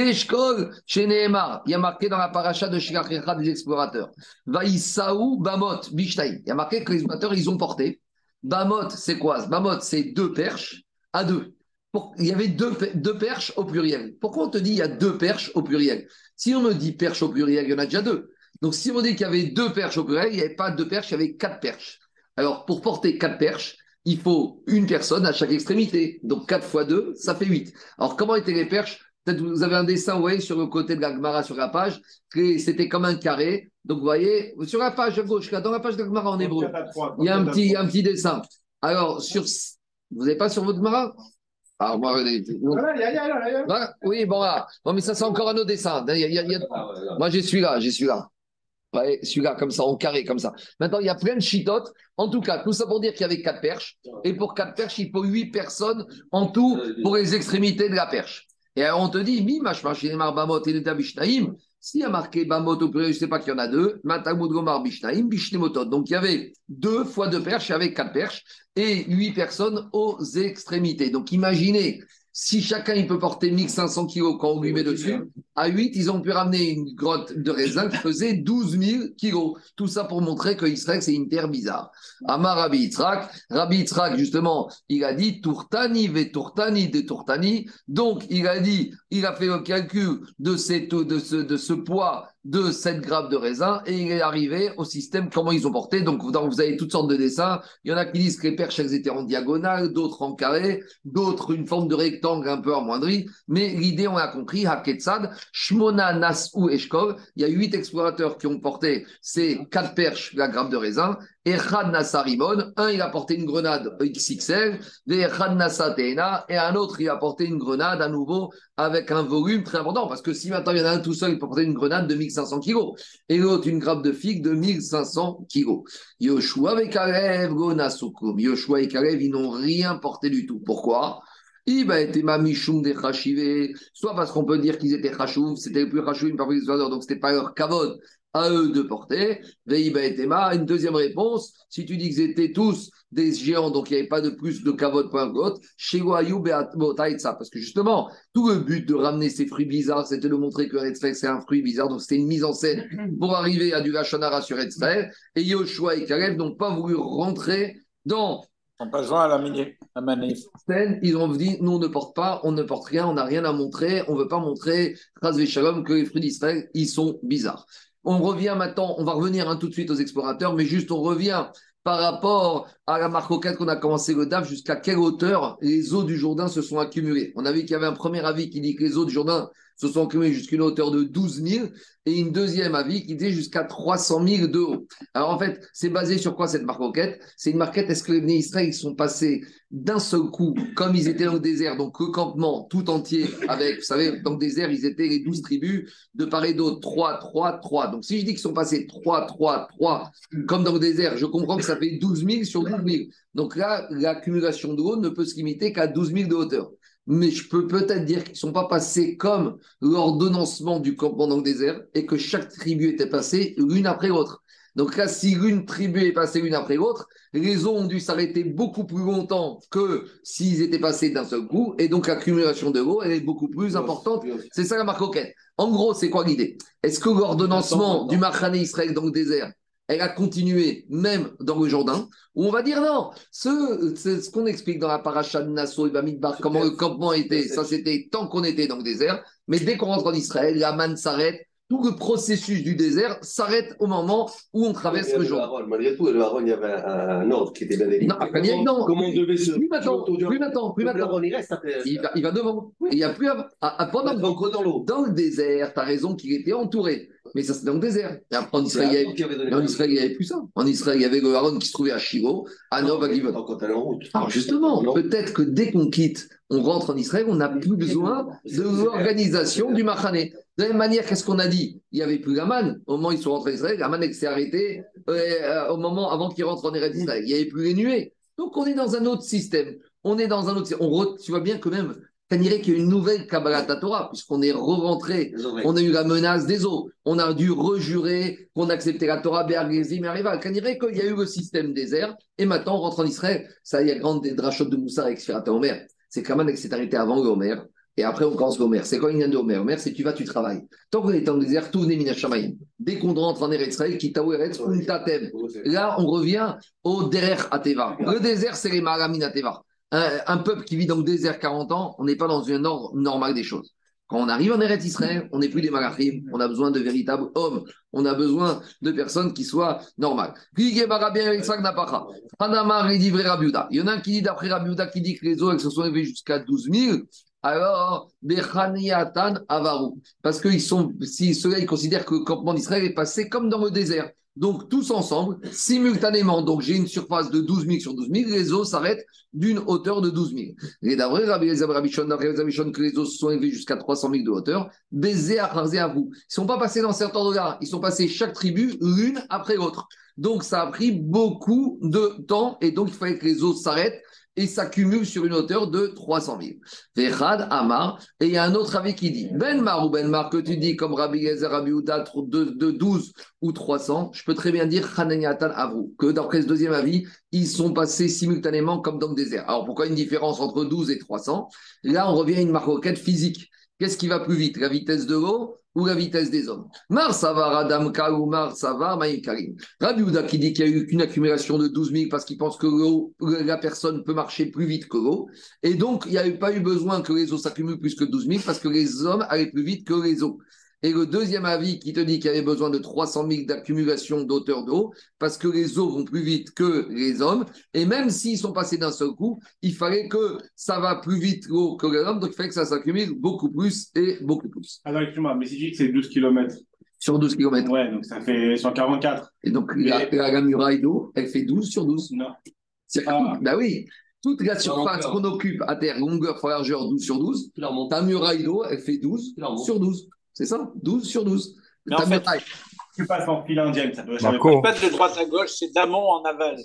Speaker 1: y a marqué dans la paracha de Shirachecha des explorateurs. Vaïsaou, Bamot, Bishtaï. Il y a marqué que les explorateurs, ils ont porté. Bamot, c'est quoi? Bamot, c'est deux perches à deux. Il y avait deux, deux perches au pluriel. Pourquoi on te dit il y a deux perches au pluriel? Si on me dit perche au pluriel, il y en a déjà deux. Donc si on dit qu'il y avait deux perches au pluriel, il n'y avait pas deux perches, il y avait quatre perches. Alors pour porter quatre perches, il faut une personne à chaque extrémité. Donc 4 fois 2, ça fait 8. Alors comment étaient les perches Peut-être vous avez un dessin, vous voyez, sur le côté de la sur la page, c'était comme un carré. Donc vous voyez, sur la page à gauche, dans la page de la en hébreu,
Speaker 6: 4 à 3,
Speaker 1: il y a un
Speaker 6: 4 à
Speaker 1: petit,
Speaker 6: 3.
Speaker 1: un petit dessin. Alors, sur, vous n'avez pas sur votre Gemara? Alors, moi, regardez.
Speaker 6: Voilà, il y a, il y a, il y a, il y a.
Speaker 1: Voilà. Oui, bon, là. Bon, mais ça, c'est encore un autre dessin. Il y a- il y a- il y a-
Speaker 4: Ah ouais, non.
Speaker 1: moi, j'ai celui-là, j'ai celui-là. Ouais, celui-là, comme ça, en carré, comme ça. Maintenant, il y a plein de chitotes. En tout cas, tout ça pour dire qu'il y avait quatre perches. Et pour quatre perches, il faut huit personnes en tout pour les extrémités de la perche. Et on te dit, mi mashma shinemar bamot et netabishnaim. S'il y a marqué bamot au pluriel, je ne sais pas qu'il y en a deux. Matamud gomar bishnaim, bishnemotot. Donc, il y avait deux fois deux perches, avait quatre perches et huit personnes aux extrémités. Donc, imaginez, si chacun il peut porter 1500 kilos quand on lui met dessus, à 8, ils ont pu ramener une grotte de raisin qui faisait 12 000 kilos. Tout ça pour montrer que Israël, c'est une terre bizarre. Amar Rabbi Yitzhak, Rabbi Yitzhak, justement, il a dit Tourtani ve Tourtani de Tourtani. Donc, il a dit, il a fait le calcul de, cette, de, ce, de ce poids de cette grappe de raisin et il est arrivé au système, comment ils ont porté. Donc, vous, avez toutes sortes de dessins. Il y en a qui disent que les perches, elles étaient en diagonale, d'autres en carré, d'autres une forme de rectangle un peu amoindrie. Mais l'idée, on a compris, Haketsad, Shmona, Nas ou Eshkol, il y a huit explorateurs qui ont porté ces quatre perches, la grappe de raisin. Echad Nassarimon, un il a porté une grenade XXL, et un autre il a porté une grenade à nouveau avec un volume très important, parce que si maintenant il y en a un tout seul, il peut porter une grenade de 1500 kg, et l'autre une grappe de figue de 1500 kg. Yoshua et Kalev, Gonasukum. Yoshua et Kalev, ils n'ont rien porté du tout. Pourquoi? Soit parce qu'on peut dire qu'ils étaient chachouv, c'était le plus chachouv parmi les oiseaux, donc c'était pas leur kavod à eux de porter. Veiba et Tema, une deuxième réponse, si tu dis qu'ils étaient tous des géants, donc il n'y avait pas de plus de kavod pour un autre, chez Wayou ça, parce que justement, tout le but de ramener ces fruits bizarres, c'était de montrer que Retzfek c'est un fruit bizarre, donc c'était une mise en scène pour arriver à du Lachonara sur Retzfek, et Yoshua et Caleb n'ont pas voulu rentrer dans
Speaker 3: En passant à la, manif.
Speaker 1: scène, ils ont dit nous on ne porte pas, on ne porte rien, on n'a rien à montrer, on ne veut pas montrer Shalom que les fruits d'Israël, ils sont bizarres. On revient maintenant, on va revenir hein, tout de suite aux explorateurs, mais juste on revient par rapport à la marcoquette qu'on a commencé le DAF, jusqu'à quelle hauteur les eaux du Jourdain se sont accumulées. On a vu qu'il y avait un premier avis qui dit que les eaux du Jourdain se sont accumulées jusqu'à une hauteur de 12 000 et une deuxième avis qui disait jusqu'à 300 000 de haut. Alors en fait, c'est basé sur quoi cette marcoquette C'est une marquette, est-ce que les Israël sont passés d'un seul coup, comme ils étaient dans le désert, donc le campement tout entier, avec, vous savez, dans le désert, ils étaient les 12 tribus, de part et d'autre, 3, 3, 3. Donc si je dis qu'ils sont passés 3, 3, 3, comme dans le désert, je comprends que ça fait 12 000 sur 12 000. Donc là, l'accumulation de haut ne peut se limiter qu'à 12 000 de hauteur. Mais je peux peut-être dire qu'ils ne sont pas passés comme l'ordonnancement du campement dans le désert et que chaque tribu était passée l'une après l'autre. Donc là, si l'une tribu est passée l'une après l'autre, les eaux ont dû s'arrêter beaucoup plus longtemps que s'ils étaient passés d'un seul coup. Et donc l'accumulation de l'eau, elle est beaucoup plus importante. C'est ça la marque. En gros, c'est quoi l'idée? Est-ce que l'ordonnancement du Machané Israël dans le désert, elle a continué même dans le Jourdain Ou on va dire non ce, C'est ce qu'on explique dans la paracha de Nassau et Bamidbar, comment le campement était. Ça, c'était tant qu'on était dans le désert. Mais dès qu'on rentre en Israël, la manne s'arrête tout le processus du désert s'arrête au moment où on traverse le Jourdain.
Speaker 4: Malgré tout, le Haron, il y avait un, un ordre qui était bien délimité.
Speaker 1: Non, après, a- non.
Speaker 6: Comment on devait se.
Speaker 1: Plus maintenant, plus maintenant, plus maintenant.
Speaker 4: Il reste après.
Speaker 1: Il va, il va devant. Et il y a plus à, à- à- pendant,
Speaker 4: dans
Speaker 1: dans le désert, tu as raison qu'il était entouré. Mais ça, c'est dans le désert. Et après, en Israël, il y avait- en Israël, n'y avait plus ça. En Israël, il y avait le Aaron qui se trouvait à Shiloh, à Nov, à Givon. Alors justement, peut-être que dès qu'on quitte, on rentre en Israël, on n'a plus besoin de l'organisation du Machané. De la même manière, qu'est-ce qu'on a dit? Il n'y avait plus la manne. Au moment où ils sont rentrés en Israël, elle s'est arrêtée euh, euh, au moment avant qu'ils rentrent en Eretz Israël. Il n'y avait plus les nuées. Donc on est dans un autre système. On est dans un autre. On re- Tu vois bien que même, dirait qu'il y a une nouvelle Kabbalah Torah, puisqu'on est re-rentré on a eu la menace des eaux. On a dû rejurer qu'on acceptait la Torah, Béargézim et. Qu'on dirait qu'il y a eu le système désert. Et maintenant, on rentre en Israël. Ça, il y a grande des drachot de Moussa avec Sfirata Omer. C'est quand même que c'est arrêté avant le Homer. Et après, on commence l'Homer. C'est quoi une de Homer Homer, c'est tu vas, tu travailles. Tant qu'on est en désert, tout n'est Minashamayim. Dès qu'on rentre en Eretz Israël, Kitaou Eretz. Là, on revient au Derer Ateva. Le désert, c'est les Maramim Ateva. Un, un peuple qui vit dans le désert 40 ans, on n'est pas dans un ordre normal des choses. Quand on arrive en Eretz Israël, on n'est plus des malachim, on a besoin de véritables hommes, on a besoin de personnes qui soient normales. Il y en a un qui dit d'après Rabiuda qui dit que les eaux se sont élevées jusqu'à 12 000. Alors, Bechaniatan Avaru. Parce que ils sont, si ceux-là, ils considèrent que le campement d'Israël est passé comme dans le désert. Donc, tous ensemble, simultanément, donc j'ai une surface de 12 000 sur 12 000, les eaux s'arrêtent d'une hauteur de 12 000. Et d'après Rabbi Rabichon, que les eaux se sont élevées jusqu'à 300 000 de hauteur, baiser à à vous. Ils ne sont pas passés dans cet ordre-là, ils sont passés chaque tribu l'une après l'autre. Donc, ça a pris beaucoup de temps et donc il fallait que les eaux s'arrêtent et s'accumulent sur une hauteur de 300 000. Vechad Amar, et il y a un autre avis qui dit Ben Mar ou Ben Mar, que tu dis comme Rabbi Gezer, Rabbi Ouda, de, de 12 ou 300, je peux très bien dire Hananiatan Avru, que d'après ce deuxième avis, ils sont passés simultanément comme dans le désert. Alors pourquoi une différence entre 12 et 300 Là, on revient à une maroquette physique. Qu'est-ce qui va plus vite, la vitesse de l'eau ou la vitesse des hommes Mar Savar Adam ou Mar Savar Maïm Karim. Rabbi Ouda qui dit qu'il y a eu qu'une accumulation de 12 000 parce qu'il pense que la personne peut marcher plus vite que l'eau. Et donc, il n'y a pas eu besoin que les eaux s'accumulent plus que 12 000 parce que les hommes allaient plus vite que les eaux. Et le deuxième avis qui te dit qu'il y avait besoin de 300 000 d'accumulation d'auteur d'eau parce que les eaux vont plus vite que les hommes. Et même s'ils sont passés d'un seul coup, il fallait que ça va plus vite l'eau que les hommes. Donc, il fallait que ça s'accumule beaucoup plus et beaucoup plus.
Speaker 6: Alors, excuse-moi, mais si tu dis que c'est 12 km.
Speaker 1: Sur 12 km.
Speaker 6: Ouais, donc ça fait 144.
Speaker 1: Et donc, la, la, la muraille d'eau, elle fait 12 sur 12.
Speaker 6: Non.
Speaker 1: C'est
Speaker 6: Ah.
Speaker 1: Bah oui, toute la surface qu'on occupe à terre, longueur fois largeur 12 sur 12,
Speaker 4: Tu la remontes.
Speaker 1: ta muraille d'eau, elle fait 12
Speaker 4: Tu la remontes.
Speaker 1: sur 12. C'est ça 12 sur 12.
Speaker 3: Mais
Speaker 1: Ta
Speaker 3: en fait-
Speaker 1: muraille.
Speaker 6: Tu passes en file indienne, ça peut ça veut
Speaker 2: Marco,
Speaker 3: Pas de droite à gauche, c'est d'amont en aval.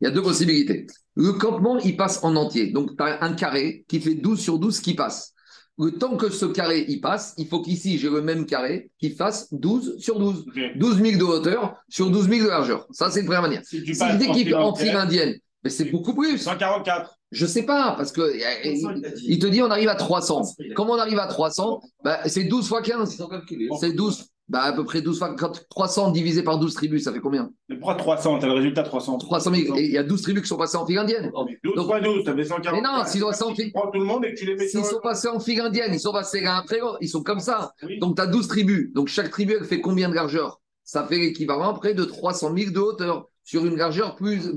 Speaker 1: Il y a deux possibilités. Le campement, il passe en entier. Donc, tu as un carré qui fait 12 sur 12 qui passe. Le temps que ce carré passe, il faut qu'ici, j'ai le même carré qui fasse 12 sur 12.
Speaker 6: Ok.
Speaker 1: 12 000 de hauteur sur 12 000 de largeur. Ça, c'est une première manière.
Speaker 6: Si tu
Speaker 1: Si
Speaker 6: passes
Speaker 1: je dis
Speaker 6: en
Speaker 1: qu'il
Speaker 6: file
Speaker 1: fait en file
Speaker 6: indienne,
Speaker 1: indienne, mais c'est beaucoup plus.
Speaker 6: 144.
Speaker 1: Je sais pas, parce que euh, il, te dit on arrive à 300. Comment on arrive à 300 bah, C'est 12 fois 15.
Speaker 4: Ils sont calculés.
Speaker 1: C'est 12. Bah, à peu près 12 fois quand 300 divisé par 12 tribus, ça fait combien
Speaker 6: Mais pourquoi 300 T'as le résultat 300.
Speaker 1: 300 000. Et il y a 12 tribus qui sont passées en file indienne.
Speaker 6: 12
Speaker 1: Donc-
Speaker 6: fois 12, ça fait 144.
Speaker 1: Mais non, s'ils ont 100
Speaker 6: Tu prends tout le monde et que tu les mets
Speaker 1: S'ils sont passés en file indienne, ils sont passés l'un après l'autre. Ils sont comme ça.
Speaker 6: Oui.
Speaker 1: Donc, tu as 12 tribus. Donc, chaque tribu, elle fait combien de largeur Ça fait l'équivalent près de 300 000 de hauteur. sur une largeur plus,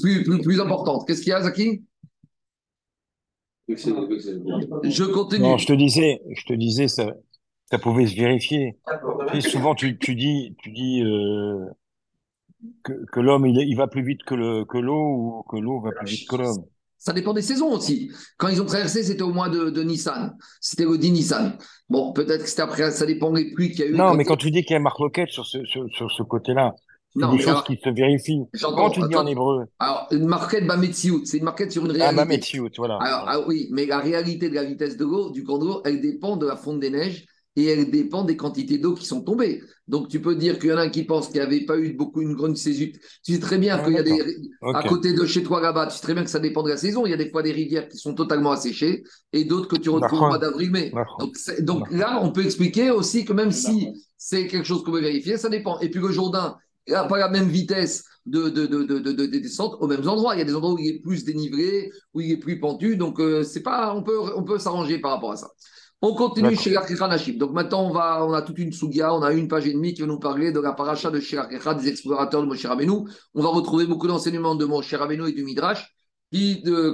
Speaker 1: plus, plus, plus importante. Qu'est-ce qu'il y a, Zaki. Je continue.
Speaker 2: Non, je te disais, je te disais, ça, ça pouvait se vérifier. Et souvent, tu, tu dis, tu dis euh, que, que l'homme, il, il va plus vite que le que l'eau ou que l'eau va plus vite que l'homme.
Speaker 1: Ça dépend des saisons aussi. Quand ils ont traversé, c'était au mois de, de Nissan. C'était le 10 Nissan. Bon, peut-être que c'était après, ça dépend des pluies qu'il y a eu.
Speaker 2: Non, mais quand tu dis qu'il y a marloquette sur ce, sur, sur ce côté-là, c'est des
Speaker 1: mais
Speaker 2: choses
Speaker 1: alors-
Speaker 2: qui se vérifient. Comment tu dis en hébreu?
Speaker 1: Alors, une marquette Bametsiout, c'est une marquette sur une
Speaker 2: Ah,
Speaker 1: réalité.
Speaker 2: bah, Metsiout, voilà.
Speaker 1: Alors, ah oui, mais la réalité de la vitesse de l'eau, du cours elle dépend de la fonte des neiges et elle dépend des quantités d'eau qui sont tombées. Donc, tu peux dire qu'il y en a un qui pense qu'il n'y avait pas eu beaucoup une grande saison. Tu sais très bien
Speaker 2: Ah,
Speaker 1: qu'il y a des. À côté de chez toi là-bas, tu sais très bien que ça dépend de la saison. Il y a des fois des rivières qui sont totalement asséchées et d'autres que tu retrouves au mois d'avril-mai. Donc, donc là, on peut expliquer aussi que même si c'est quelque chose qu'on peut vérifier, ça dépend. Et puis le Jourdain pas la même vitesse de, de, de, de, de- de descente aux mêmes endroits. Il y a des endroits où il est plus dénivelé, où il est plus pentu. Donc, euh, c'est pas, on peut, on peut s'arranger par rapport à ça. On continue chez Hashim. Donc maintenant, on, va, on a toute une souga, on a une page et demie qui va nous parler de la paracha de Shirakecha, des explorateurs de Moshe Rabbeinu. On va retrouver beaucoup d'enseignements de Moshe Rabbeinu et du Midrash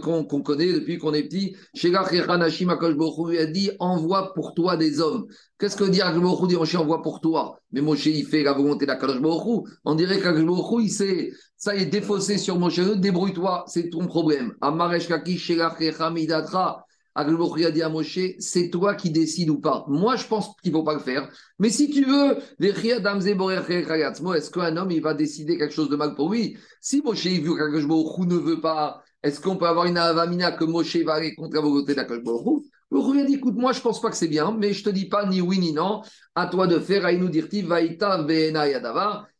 Speaker 1: qu'on, qu'on connaît depuis qu'on est petit. Hu lui a dit Envoie pour toi des hommes. Qu'est-ce que dit Hu dit Moshe envoie pour toi? Mais Moshe, il fait la volonté Hu. On dirait Hu, il s'est, ça y est défaussé sur Moshe. Débrouille-toi, c'est ton problème. Amaresh Kaki Shirakecha Midatra. Aglobouri a dit à Moshe, c'est toi qui décides ou pas. Moi, je pense qu'il ne faut pas le faire. Mais si tu veux, est-ce qu'un homme, il va décider quelque chose de mal pour lui? Si Moshe, il veut qu'Aglobouri ne veut pas, est-ce qu'on peut avoir une avamina que Moshe va aller contre la volonté d'Aglobouri Le a dit, écoute, moi, je pense pas que c'est bien, mais je te dis pas ni oui ni non. À toi de faire, Aïnou dirti, Vaïta, Veena.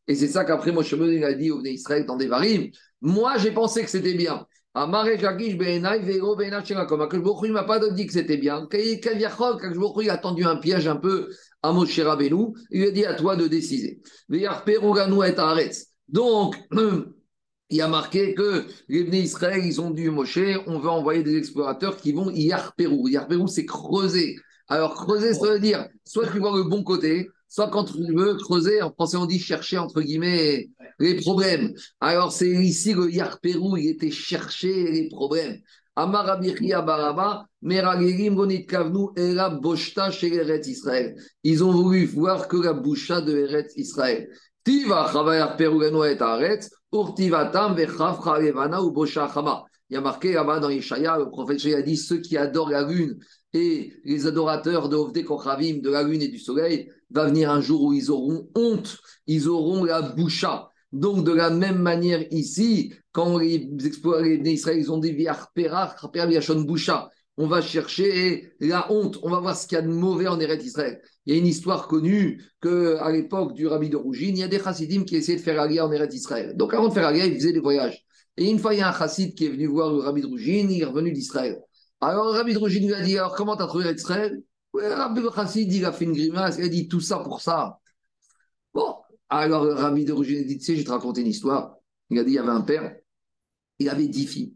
Speaker 1: Et c'est ça qu'après Moshe il a dit au Bnei Israël dans des varim. Moi, j'ai pensé que c'était bien. Amare Jagish Beenai Vero Beenai Shelakom. Akash ne m'a pas dit que c'était bien. Kaviachol, Akash il a tendu un piège un peu à Moshe Rabbeinu. Il lui a dit à toi de décider. Veyarperoganu et Aretz. Donc, il a marqué que les Israël, ils ont dit Moshe, on veut envoyer des explorateurs qui vont Yarperou. Yarperou, c'est creuser. Alors, creuser, ça veut dire soit tu vois le bon côté, soit quand tu veux creuser, en français on dit chercher entre guillemets les problèmes. Alors c'est ici le Yarperou, il était chercher les problèmes. Ils ont voulu voir que la boucha de Eretz Israël. Tiva. Il y a marqué là-bas dans Ishaïa, le prophète Ishaïa dit ceux qui adorent la lune et les adorateurs de de la lune et du soleil, va venir un jour où ils auront honte, ils auront la boucha. Donc, de la même manière ici, quand les explorateurs d'Israël, ils ont Viachon boucha, on va chercher la honte, on va voir ce qu'il y a de mauvais en Eretz Israël. Il y a une histoire connue qu'à l'époque du rabbi de Rougine, il y a des chassidim qui essayaient de faire Alia en Eretz Israël. Donc, avant de faire Alia, ils faisaient des voyages. Et une fois, il y a un chassid qui est venu voir le rabbi de Rougine, il est revenu d'Israël. Alors, le rabbi de Rougine lui a dit Alors, comment tu as trouvé Israël? Ouais, Rabbi Chassid, il a fait une grimace, il a dit tout ça pour ça. Bon, alors le Rabbi de Rougine a dit Tu sais, je vais te raconter une histoire. Il a dit il y avait un père, il avait dix filles.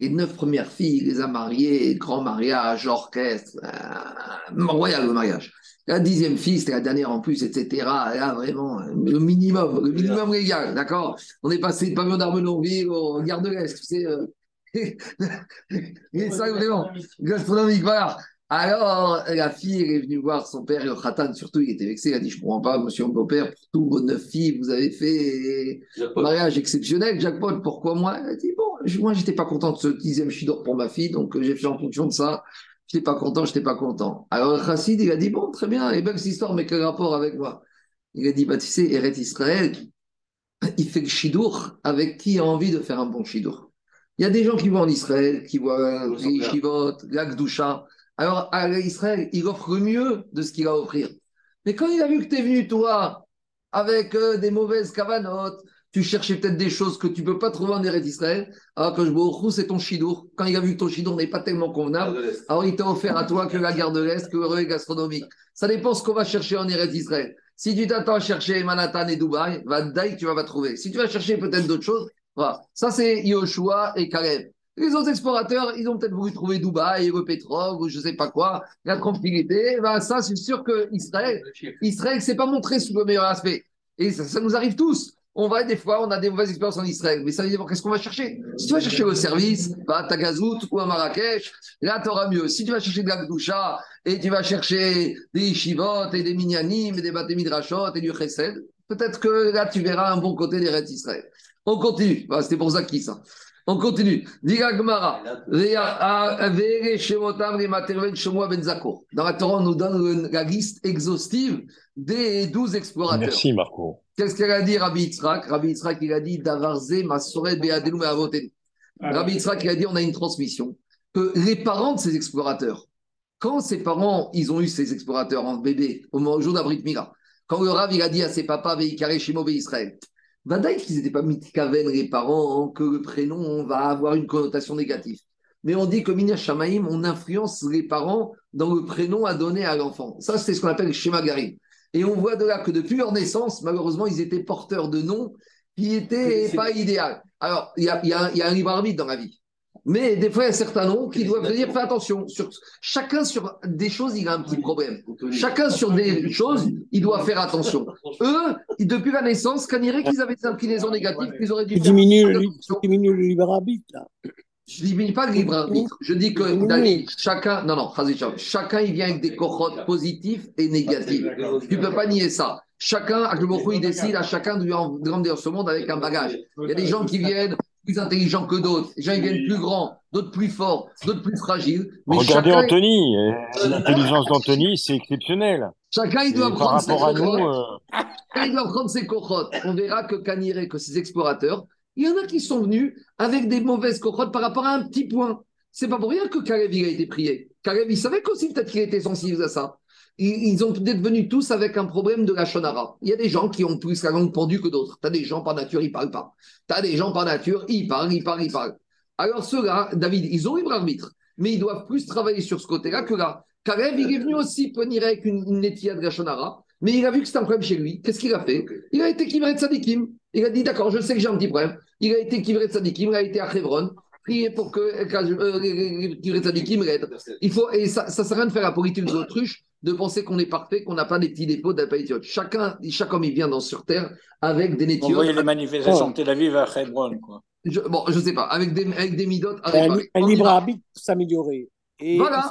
Speaker 1: Les neuf premières filles, il les a mariées, grand mariage, orchestre, euh, royal le mariage. La dixième fille, c'était la dernière en plus, etc. Là, vraiment, le minimum, le minimum légal, d'accord? On est passé de pavillon d'Armenonville au Gare de l'Est, tu sais. Euh... Et ça, vraiment, gastronomique, voilà. Alors, la fille elle est venue voir son père et le khatan, surtout, il était vexé. Il a dit Je ne comprends pas, monsieur mon père, pour tous vos neuf filles, vous avez fait un mariage exceptionnel. Jackpot, pourquoi moi? Elle a dit Bon, moi, j'étais pas content de ce dixième chidor pour ma fille, donc j'ai fait en fonction de ça. Je n'étais pas content, je n'étais pas content. Alors, le chassid, il a dit Bon, très bien, et belle cette histoire, mais quel rapport avec moi? Il a dit Bah, tu sais, Eret Israël, il fait le chidour avec qui a envie de faire un bon chidour. Il y a des gens qui vont en Israël, qui voient les Shivot, l'Akdoucha. Alors, à Israël, il offre le mieux de ce qu'il a à offrir. Mais quand il a vu que tu es venu, toi, avec euh, des mauvaises cavanotes, tu cherchais peut-être des choses que tu ne peux pas trouver en Eretz Israël, alors que je me c'est ton chidour. Quand il a vu que ton chidour n'est pas tellement convenable, alors il t'a offert à toi que la gare de l'Est, que le relais gastronomique. Ça dépend ce qu'on va chercher en Eretz Israël. Si tu t'attends à chercher Manhattan et Dubaï, va tu vas pas trouver. Si tu vas chercher peut-être d'autres choses, voilà. Ça, c'est Yoshua et Caleb. Les autres explorateurs, ils ont peut-être voulu trouver Dubaï, le pétrole, ou je ne sais pas quoi, la tranquillité. Ben, ça, c'est sûr que Israël, Israël s'est pas montré sous le meilleur aspect. Et ça, ça nous arrive tous. On va, des fois, on a des mauvaises expériences en Israël, mais ça veut dire qu'est-ce qu'on va chercher? Si tu vas chercher le service, bah, à Tagazout ou à Marrakech, là, tu auras mieux. Si tu vas chercher de la Gdoucha et tu vas chercher des Shivot et des Minyanim et des Baté Midrashot et du Chesed, peut-être que là, tu verras un bon côté des Rêtes Israël. On continue. Bah, C'était pour Zaki, ça. On continue. Diga Gemara. Dans la Torah, on nous donne la liste exhaustive des douze explorateurs.
Speaker 2: Merci, Marco.
Speaker 1: Qu'est-ce qu'elle a dit, Rabbi Yitzhak? Rabbi Yitzhak, il a dit Davarze, Masoret, Beadelu, Me'avoten. Rabbi Yitzhak, il a dit on a une transmission. Que les parents de ces explorateurs, quand ces parents, ils ont eu ces explorateurs en bébé, au jour d'Abrit Mira, quand le Rav, il a dit à ses papas, Veikare, Shimo, Israël, Vadaï qu'ils n'étaient pas mitkaven, les parents, hein, que le prénom va avoir une connotation négative? Mais on dit que Minya Shamaïm, on influence les parents dans le prénom à donner à l'enfant. Ça, c'est ce qu'on appelle le schéma Garim. Et on voit de là que depuis leur naissance, malheureusement, ils étaient porteurs de noms qui n'étaient pas idéaux. Alors, il y a, il y a un- il y a un libre arbitre dans la vie. Mais des fois, il y a certains noms qui doivent dire fais attention. Sur, chacun sur des choses, il a un petit problème. Chacun sur des choses, il doit faire attention. Eux, ils- depuis la naissance, qu'on dirait qu'ils avaient des inclinaisons négatives, qu'ils auraient dû faire attention.
Speaker 7: tu diminues le libre arbitre, là.
Speaker 1: Je ne diminue pas le libre arbitre. Je dis que
Speaker 7: Oui.
Speaker 1: Chacun, non, non, chacun il vient avec des cohortes positifs et négatifs. Tu ne peux pas nier ça. Chacun, Bokhu, il décide à chacun de lui en- de rendre ce monde avec un bagage. Il y a des gens qui viennent plus intelligents que d'autres. Les gens ils viennent plus grands, d'autres plus forts, d'autres plus fragiles. Mais
Speaker 2: Regardez
Speaker 1: chacun,
Speaker 2: Anthony. euh, L'intelligence d'Anthony, c'est exceptionnel.
Speaker 1: chacun, il
Speaker 2: Et
Speaker 1: doit prendre ses
Speaker 2: euh,
Speaker 1: Quand il doit prendre ses on verra que Kaniré, que ces explorateurs, il y en a qui sont venus avec des mauvaises cohortes par rapport à un petit point. C'est pas pour rien que Karev il a été prié. Karev, il savait qu'aussi peut-être qu'il était sensible à ça. Ils, ont peut-être tous avec un problème de la shonara. Il y a des gens qui ont plus la langue pendue que d'autres. Tu as des gens par nature, ils parlent pas. Tu as des gens par nature, ils parlent, ils parlent, ils parlent. Alors ceux-là, David, ils ont libre arbitre, mais ils doivent plus travailler sur ce côté-là que là. Karev, il est venu aussi venir avec une, une de la shonara, mais il a vu que c'était un problème chez lui. Qu'est-ce qu'il a fait? Il a été kivré de Sadikim. Il a dit D'accord, je sais que j'ai un petit problème. Il a été kivré de Sadikim, il a été à Hebron, prié pour que euh, les- de Sadikim l'aident. Il faut, et ça ne sert à rien de faire la politique de l'autruche, de penser qu'on est parfait, qu'on n'a pas des petits dépôts d'appaïtiotes. Chacun, chaque homme, il vient dans sur terre avec des nétiotes.
Speaker 3: voyait les manifestations de Tel Aviv à Hebron. Quoi.
Speaker 1: Je, bon, je sais pas, avec des, avec des midotes. à
Speaker 7: Un, un libre arbitre pour s'améliorer. Et
Speaker 1: Voilà.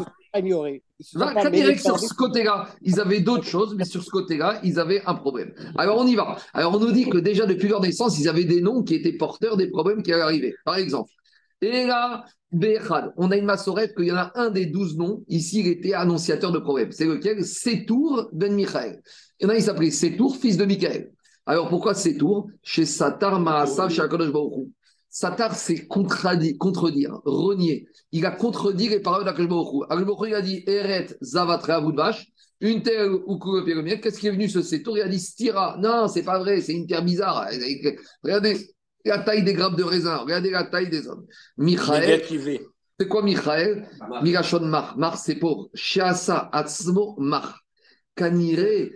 Speaker 1: Quand dirait
Speaker 7: de
Speaker 1: que sur ce côté-là, ils avaient d'autres choses, mais sur ce côté-là, ils avaient un problème. Alors, on y va. Alors, on nous dit que déjà, depuis leur naissance, ils avaient des noms qui étaient porteurs des problèmes qui allaient arriver. Par exemple, et là, Béchad, on a une massorette qu'il y en a un des douze noms. Ici, il était annonciateur de problèmes. C'est lequel? Sétour ben Michael. Il y en a, il s'appelait Sétour, fils de Michael. Alors, pourquoi Sétour? Chez Satar Maasav, chez Akadosh. Satar, c'est contredire, renier. Il a contredit les paroles d'Akadosh Baruch Hu. Akadosh Baruch Hu, il a dit Eret Zavatre Avoudvash, une terre ou. Qu'est-ce qui est venu ce Sétour? Il a dit Stira. Non, c'est pas vrai, c'est une terre bizarre. Regardez la taille des grappes de raisin, regardez la taille des hommes. Michael, c'est quoi Michael? Migashon Mar. Mar, c'est pauvre. Shiasa Atzmo Mar. Kanire,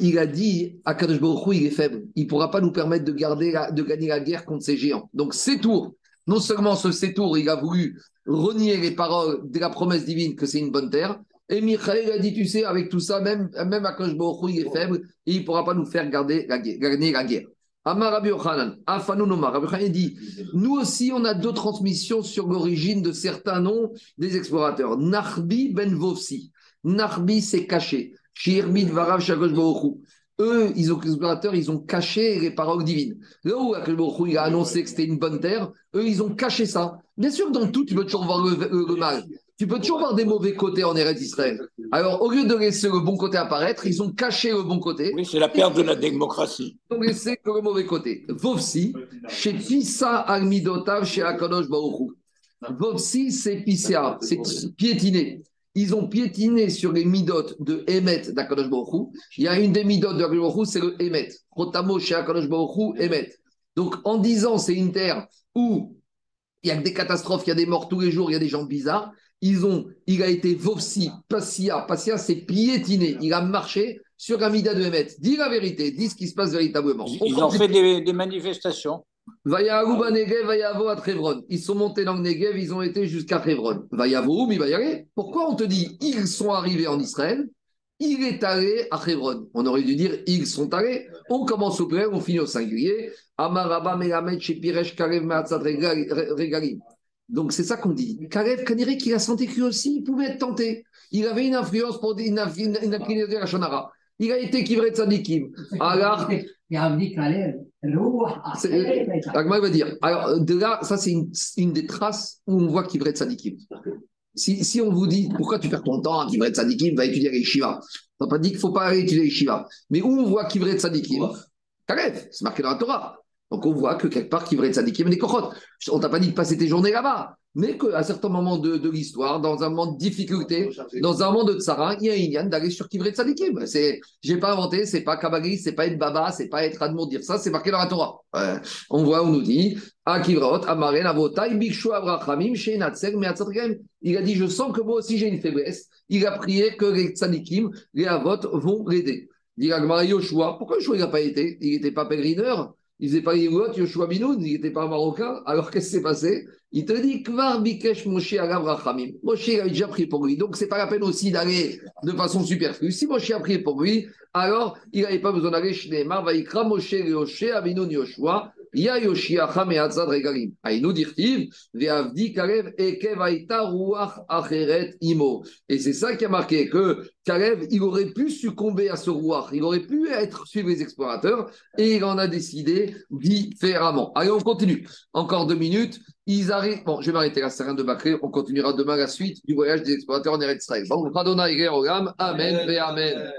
Speaker 1: il a dit à Kadosh il est faible. Il ne pourra pas nous permettre de, garder la- de gagner la guerre contre ces géants. Donc, Sétour, non seulement ce Sétour, il a voulu renier les paroles de la promesse divine que c'est une bonne terre. Et Michael a dit, tu sais, avec tout ça, même, même à Hu, il est faible et il ne pourra pas nous faire garder la guerre, gagner la guerre. Amar Rabbi Yochanan, Afanou Nomar. Rabbi Yochanan dit Nous aussi, on a deux transmissions sur l'origine de certains noms des explorateurs. Narbi ben Vovsi. Narbi, c'est caché. Shirbi Varav Shagosh. Eux, ils ont, les explorateurs, ils ont caché les paroles divines. Là où il a annoncé que c'était une bonne terre, eux, ils ont caché ça. Bien sûr, dans tout, tu peux toujours voir le, le- le mal. Tu peux toujours voir des mauvais côtés en Eretz Israël. Alors, au lieu de laisser le bon côté apparaître, ils ont caché le bon côté.
Speaker 3: Oui, c'est la perte de la démocratie.
Speaker 1: Ils ont laissé que le mauvais côté. Vovsi, chez Pissa Almidotav, chez Akadosh Baruchou. Vovsi, c'est Pissa, c'est piétiner. Ils ont piétiné sur les midotes de Emet d'Akadosh Baruchou. Il y a une des midotes de Akadosh c'est le Emet. Rotamo chez Akadosh Emet. Donc, en disant c'est une terre où il y a des catastrophes, il y a des morts tous les jours, il y a des gens bizarres. Ils ont, il a été Vovsi, Passia. Passia, c'est piétiné. Il a marché sur un mida de Emet. Dis la vérité, dis ce qui se passe véritablement.
Speaker 3: Ils,
Speaker 1: On
Speaker 3: ils ont fait des, des manifestations.
Speaker 1: Vayavo à Trévron. Ils sont montés dans le Negev, ils ont été jusqu'à Trévron. Vayavo, mais il va y aller. Pourquoi on te dit ils sont arrivés en Israël? Il est allé à Hebron. On aurait dû dire ils sont allés. On commence au pluriel, on finit au singulier. Amaraba Melamed chez Piresh Karev Regalim. Donc c'est ça qu'on dit. Karev Kaniré qui a senti que lui aussi il pouvait être tenté. Il avait une influence pour une, une, une inclinaison à la Shonara. Il a été kivré de Sadikim. Alors, c'est- Agma va dire. Alors, de là, ça, c'est une, une des traces où on voit kivré de Sadikim. Si, si on vous dit pourquoi tu perds ton temps, kivré de Sadikim, va étudier les Shiva. On n'a pas dit qu'il ne faut pas aller étudier les Shiva. Mais où on voit kivré de Sadikim? Karev, c'est marqué dans la Torah. Donc on voit que quelque part, kivré de Sadikim, des kochot. On t'a pas dit de passer tes journées là-bas. Mais qu'à certains moments de, de l'histoire, dans un moment de difficulté, dans un moment de tsara, il y a un Inyan d'aller sur Kivré Tzadikim. C'est, j'ai pas inventé, c'est pas kabbaliste, c'est pas être baba, c'est pas être admon dire ça, c'est marqué dans la Torah. Ouais. On voit, on nous dit, à Kivrot, Amaren, Avotai, Bikshu Avrachamim, Sheinatzer, Meatzatregem. Il a dit, je sens que moi aussi j'ai une faiblesse. Il a prié que les Tzadikim, les Avot vont l'aider. Il dit Agmara Yoshua, pourquoi Yoshua il n'a pas été? Il n'était pas pèlerineur il faisait pas Yéhouot, Yoshua Binoun, il n'était pas marocain. Alors qu'est-ce qui s'est passé? Il te dit Kvar Bikesh Moshe Agav Rachamim. Moshe avait déjà prié pour lui. Donc c'est pas la peine aussi d'aller de façon superflue. Si Moshe a prié pour lui, alors il n'avait pas besoin d'aller chez Neymar. Vaikra Moshe Yoshe Avinoun Yoshua. Ya Yoshiacha Meatzad Regalim. Aïnou dirtiv, Veavdi Karev Ekev Aïta Ruach Acheret Imo. Et c'est ça qui a marqué que Karev, il aurait pu succomber à ce Ruach. Il aurait pu être suivre les explorateurs et il en a décidé différemment. Allez, on continue. Encore deux minutes. Ils arrivent. Bon, je vais m'arrêter là, c'est rien de bâcler. On continuera demain la suite du voyage des explorateurs en Eretz Israël. Bon, Radona Amen, Amen.